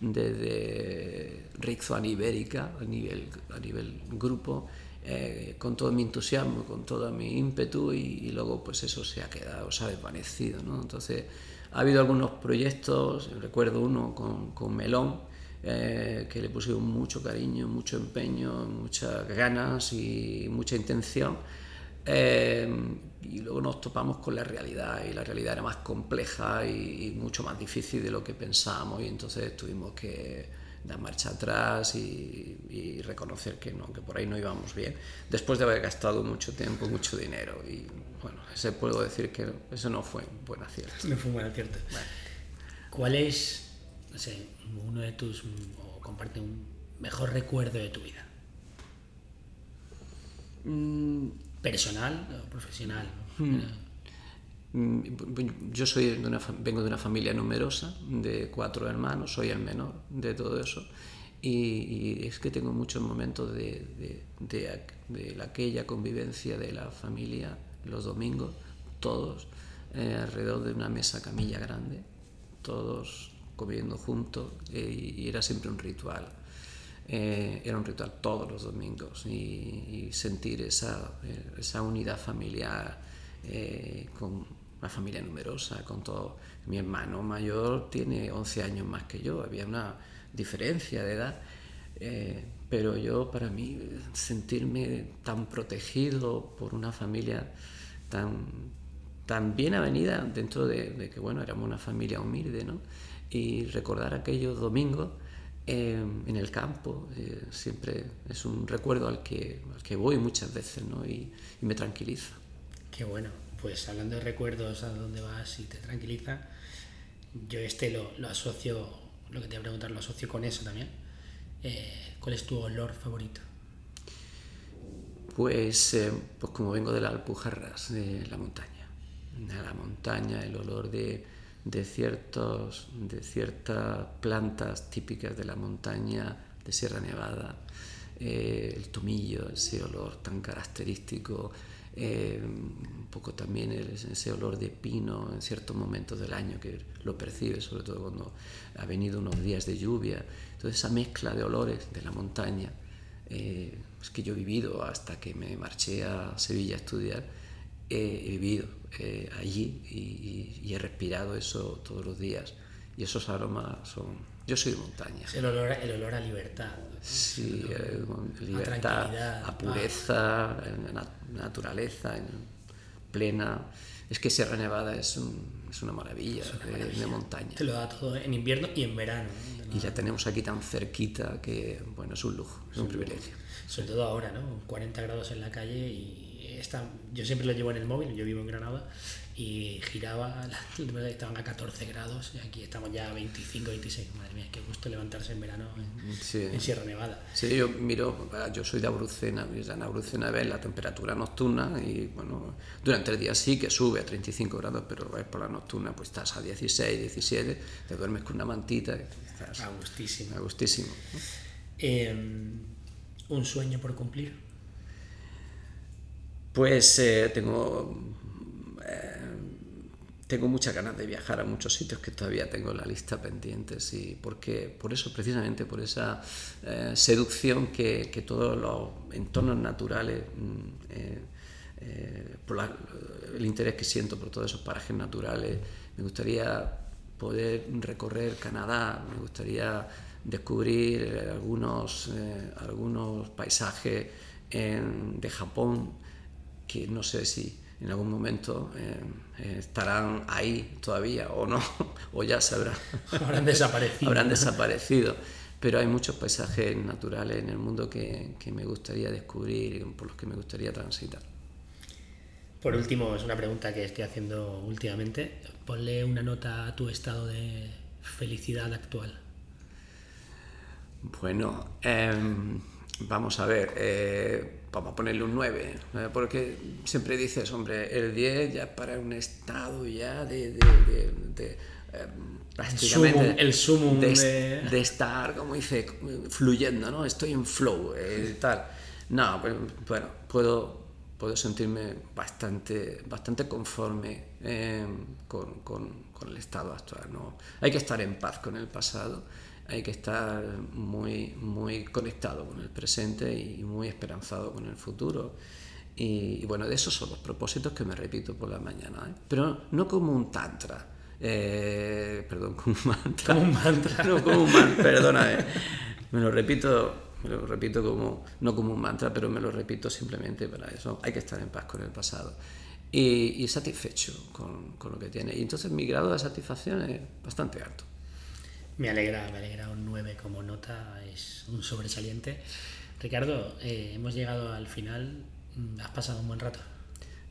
desde Rixoan Ibérica, a nivel, a nivel grupo, eh, con todo mi entusiasmo, con todo mi ímpetu y, y, luego pues eso se ha quedado, se ha desvanecido. ¿no? Entonces ha habido algunos proyectos, recuerdo uno con, con Melón, eh, que le pusieron mucho cariño, mucho empeño, muchas ganas y mucha intención. Eh, y luego nos topamos con la realidad y la realidad era más compleja y, y mucho más difícil de lo que pensábamos y entonces tuvimos que dar marcha atrás y, y, reconocer que no, que por ahí no íbamos bien, después de haber gastado mucho tiempo, mucho dinero. Y bueno, ese puedo decir que eso no fue un buen acierto. No fue un buen acierto. ¿Cuál es, no sé, uno de tus, o comparte un mejor recuerdo de tu vida? Mm. ¿Personal o profesional? Mm. Yo soy de una, vengo de una familia numerosa, de cuatro hermanos, soy el menor de todo eso, y, y es que tengo muchos momentos de, de, de, de, aquella convivencia de la familia los domingos, todos eh, alrededor de una mesa camilla grande, todos comiendo juntos, eh, y era siempre un ritual. Eh, era un ritual todos los domingos y, y sentir esa, esa unidad familiar eh, con una familia numerosa, con todo. Mi hermano mayor tiene 11 años más que yo, había una diferencia de edad, eh, pero yo, para mí, sentirme tan protegido por una familia tan, tan bien avenida dentro de, de, que, bueno, éramos una familia humilde, ¿no? Y recordar aquellos domingos eh, en el campo eh, siempre es un recuerdo al que, al que voy muchas veces, ¿no? Y, y me tranquiliza. Qué bueno. Pues hablando de recuerdos a dónde vas y te tranquiliza, yo este lo, lo asocio, lo que te voy a preguntar, lo asocio con eso también. Eh, ¿Cuál es tu olor favorito? Pues, eh, pues como vengo de las Alpujarras, de la montaña. De la montaña, el olor de, de, ciertos, de ciertas plantas típicas de la montaña de Sierra Nevada, eh, el tomillo, ese olor tan característico, eh, un poco también ese olor de pino en ciertos momentos del año que lo percibes, sobre todo cuando ha venido unos días de lluvia. Entonces esa mezcla de olores de la montaña, eh, es que yo he vivido hasta que me marché a Sevilla a estudiar, he vivido eh, allí y, y, y he respirado eso todos los días. Y esos aromas son yo soy de montaña. El olor, el olor a libertad. Sí, eh, libertad, a, a pureza, a naturaleza, en plena. Es que Sierra Nevada es, un, es una maravilla, es una de, maravilla. de, montaña. Te lo da todo en invierno y en verano. ¿no? Y la tenemos aquí tan cerquita que, bueno, es un lujo, es, es un, un privilegio. Sobre todo ahora, ¿no? 40 grados en la calle y yo siempre lo llevo en el móvil, yo vivo en Granada, y giraba, estaban a 14 grados y aquí estamos ya a 25, 26. Madre mía, qué gusto levantarse en verano en, sí. en Sierra Nevada. Sí, yo miro, yo soy de Abrucena, en Abrucena ves la temperatura nocturna y bueno, durante el día sí que sube a 35 grados, pero ves por la nocturna pues estás a 16, 17, te duermes con una mantita y estás a gustísimo. A gustísimo. ¿no? Eh, ¿Un sueño por cumplir? Pues eh, tengo tengo muchas ganas de viajar a muchos sitios que todavía tengo en la lista pendientes y porque por eso precisamente por esa eh, seducción que, que, todos los entornos naturales mm, el interés que siento por todos esos parajes naturales. Me gustaría poder recorrer Canadá me gustaría descubrir algunos algunos paisajes en, de Japón que no sé si en algún momento eh, eh, estarán ahí todavía o no, o ya se habrán, habrán desaparecido. habrán desaparecido. Pero hay muchos paisajes naturales en el mundo que, que, me gustaría descubrir y por los que me gustaría transitar. Por último, es una pregunta que estoy haciendo últimamente. Ponle una nota a tu estado de felicidad actual. Bueno, eh, vamos a ver, eh, vamos a ponerle un 9, ¿eh? porque siempre dices, hombre, el 10 ya para un estado ya de... de, de- de, eh, prácticamente el sumum de, estar, como dice, fluyendo, ¿no? Estoy en flow eh, tal. No, pues, bueno, puedo, puedo sentirme bastante, bastante conforme eh, con, con- con el estado actual, ¿no? Hay que estar en paz con el pasado, hay que estar muy, muy conectado con el presente y muy esperanzado con el futuro. Y, y bueno, de esos son los propósitos que me repito por la mañana, ¿eh? pero no como un tantra. eh, perdón, como un mantra. Como un mantra. No, como un mantra, perdóname. Me lo repito, me lo repito como, no como un mantra, pero me lo repito simplemente para eso. Hay que estar en paz con el pasado. Y, y satisfecho con, con lo que tiene. Y entonces mi grado de satisfacción es bastante alto. Me alegra, me alegra un 9 como nota, es un sobresaliente. Ricardo, eh, hemos llegado al final, Mm, has pasado un buen rato.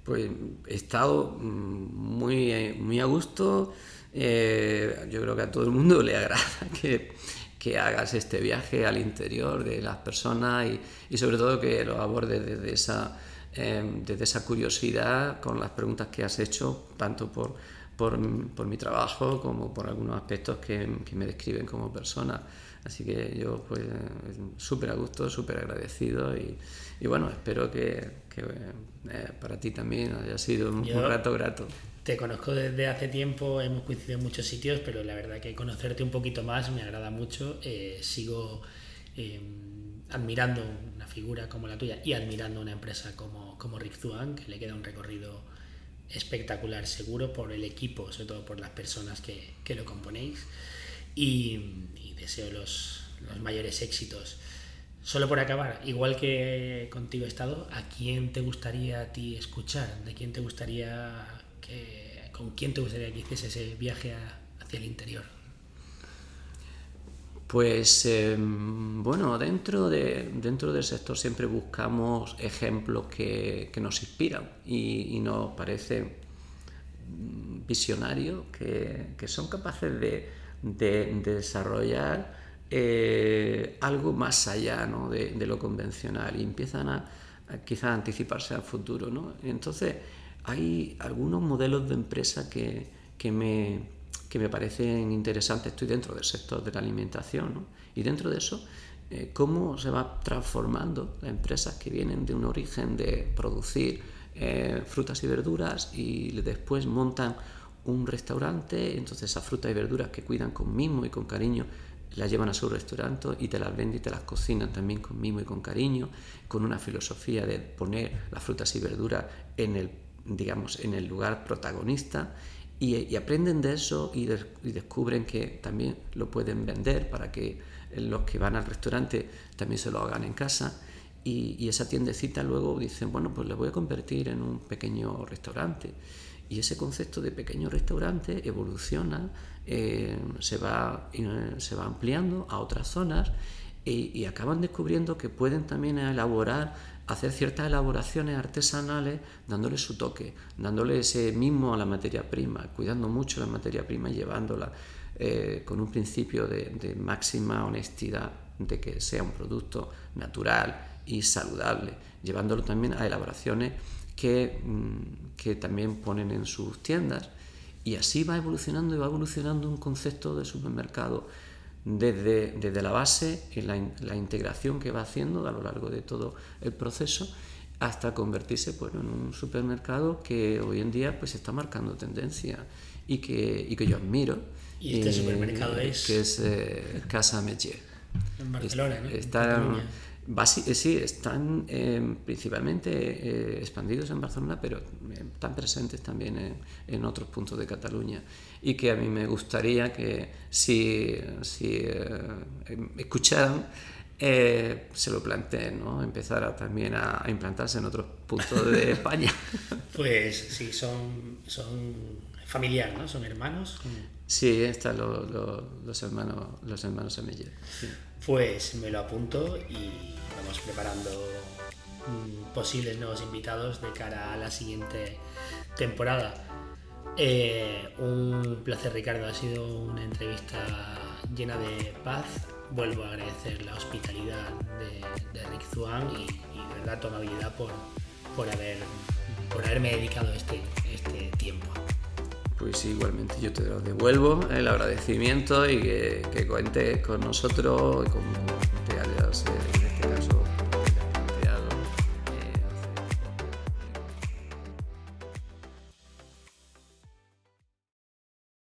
Pues he estado mm, muy, muy a gusto. eh, yo creo que a todo el mundo le agrada que, que hagas este viaje al interior de las personas y, y sobre todo que lo abordes desde esa, eh, desde esa curiosidad con las preguntas que has hecho, tanto por, por, por mi trabajo como por algunos aspectos que, que me describen como persona. Así que yo pues súper a gusto, súper agradecido y, y bueno, espero que, que, eh, para ti también haya sido un, Yo- un rato grato. Te conozco desde hace tiempo, hemos coincidido en muchos sitios, pero la verdad que conocerte un poquito más me agrada mucho. Eh, sigo eh, admirando una figura como la tuya y admirando una empresa como, como Rick Zuan, que le queda un recorrido espectacular, seguro, por el equipo, sobre todo por las personas que, que lo componéis. Y, y deseo los, los mayores éxitos. Solo por acabar, igual que contigo he estado, ¿a quién te gustaría a ti escuchar? ¿De quién te gustaría que, con quién te gustaría que hiciese ese viaje a- hacia el interior? Pues eh, bueno, dentro, de, dentro del sector siempre buscamos ejemplos que, que nos inspiran y, nos parecen mm, visionarios, que, que son capaces de, de- de desarrollar eh, algo más allá ¿no? de, de lo convencional y empiezan a, a quizás anticiparse al futuro. ¿no? Entonces, hay algunos modelos de empresa que, que me, que me parecen interesantes. Estoy dentro del sector de la alimentación ¿no? y dentro de eso, eh, cómo se va transformando las empresas que vienen de un origen de producir eh, frutas y verduras y después montan un restaurante, entonces esas frutas y verduras que cuidan con mimo y con cariño las llevan a su restaurante y te las venden y te las cocinan también con mimo y con cariño, con una filosofía de poner las frutas y verduras en el, digamos, en el lugar protagonista y, aprenden de eso y, y descubren que también lo pueden vender para que los que van al restaurante también se lo hagan en casa y, esa tiendecita luego dicen, bueno, pues la voy a convertir en un pequeño restaurante. Y ese concepto de pequeño restaurante evoluciona, eh, se, va, eh, se va ampliando a otras zonas y acaban descubriendo que pueden también elaborar, hacer ciertas elaboraciones artesanales, dándole su toque, dándole ese mismo a la materia prima, cuidando mucho la materia prima y llevándola eh, con un principio de, de máxima honestidad, de que sea un producto natural y saludable, llevándolo también a elaboraciones que, mm, que también ponen en sus tiendas. Y así va evolucionando y va evolucionando un concepto de supermercado desde, desde la base, en la, la integración que va haciendo a lo largo de todo el proceso, hasta convertirse pues, en un supermercado que hoy en día pues, está marcando tendencia y que, y que yo admiro. Y este eh, supermercado es- Que es eh, Casa Metier. En Barcelona, ¿no? Está, basi- eh, sí, están eh, principalmente eh, expandidos en Barcelona, pero eh, están presentes también en, en otros puntos de Cataluña. Y que a mí me gustaría que si, si eh, escucharan, eh, se lo planteen, ¿no? empezar a, también a, a implantarse en otros puntos de España. Pues sí, son, son familiar, ¿no? Son hermanos. sí, están los, los, los hermanos, los hermanos Ameller. sí. Pues me lo apunto y vamos preparando mm, posibles nuevos invitados de cara a la siguiente temporada. Eh, un placer Ricardo, ha sido una entrevista llena de paz, vuelvo a agradecer la hospitalidad de, de Rick Zuan y, y de verdad tu amabilidad por, por, haber, por haberme dedicado este, este tiempo. Pues igualmente yo te lo devuelvo el agradecimiento y que, que cuentes con nosotros como te hayas eh,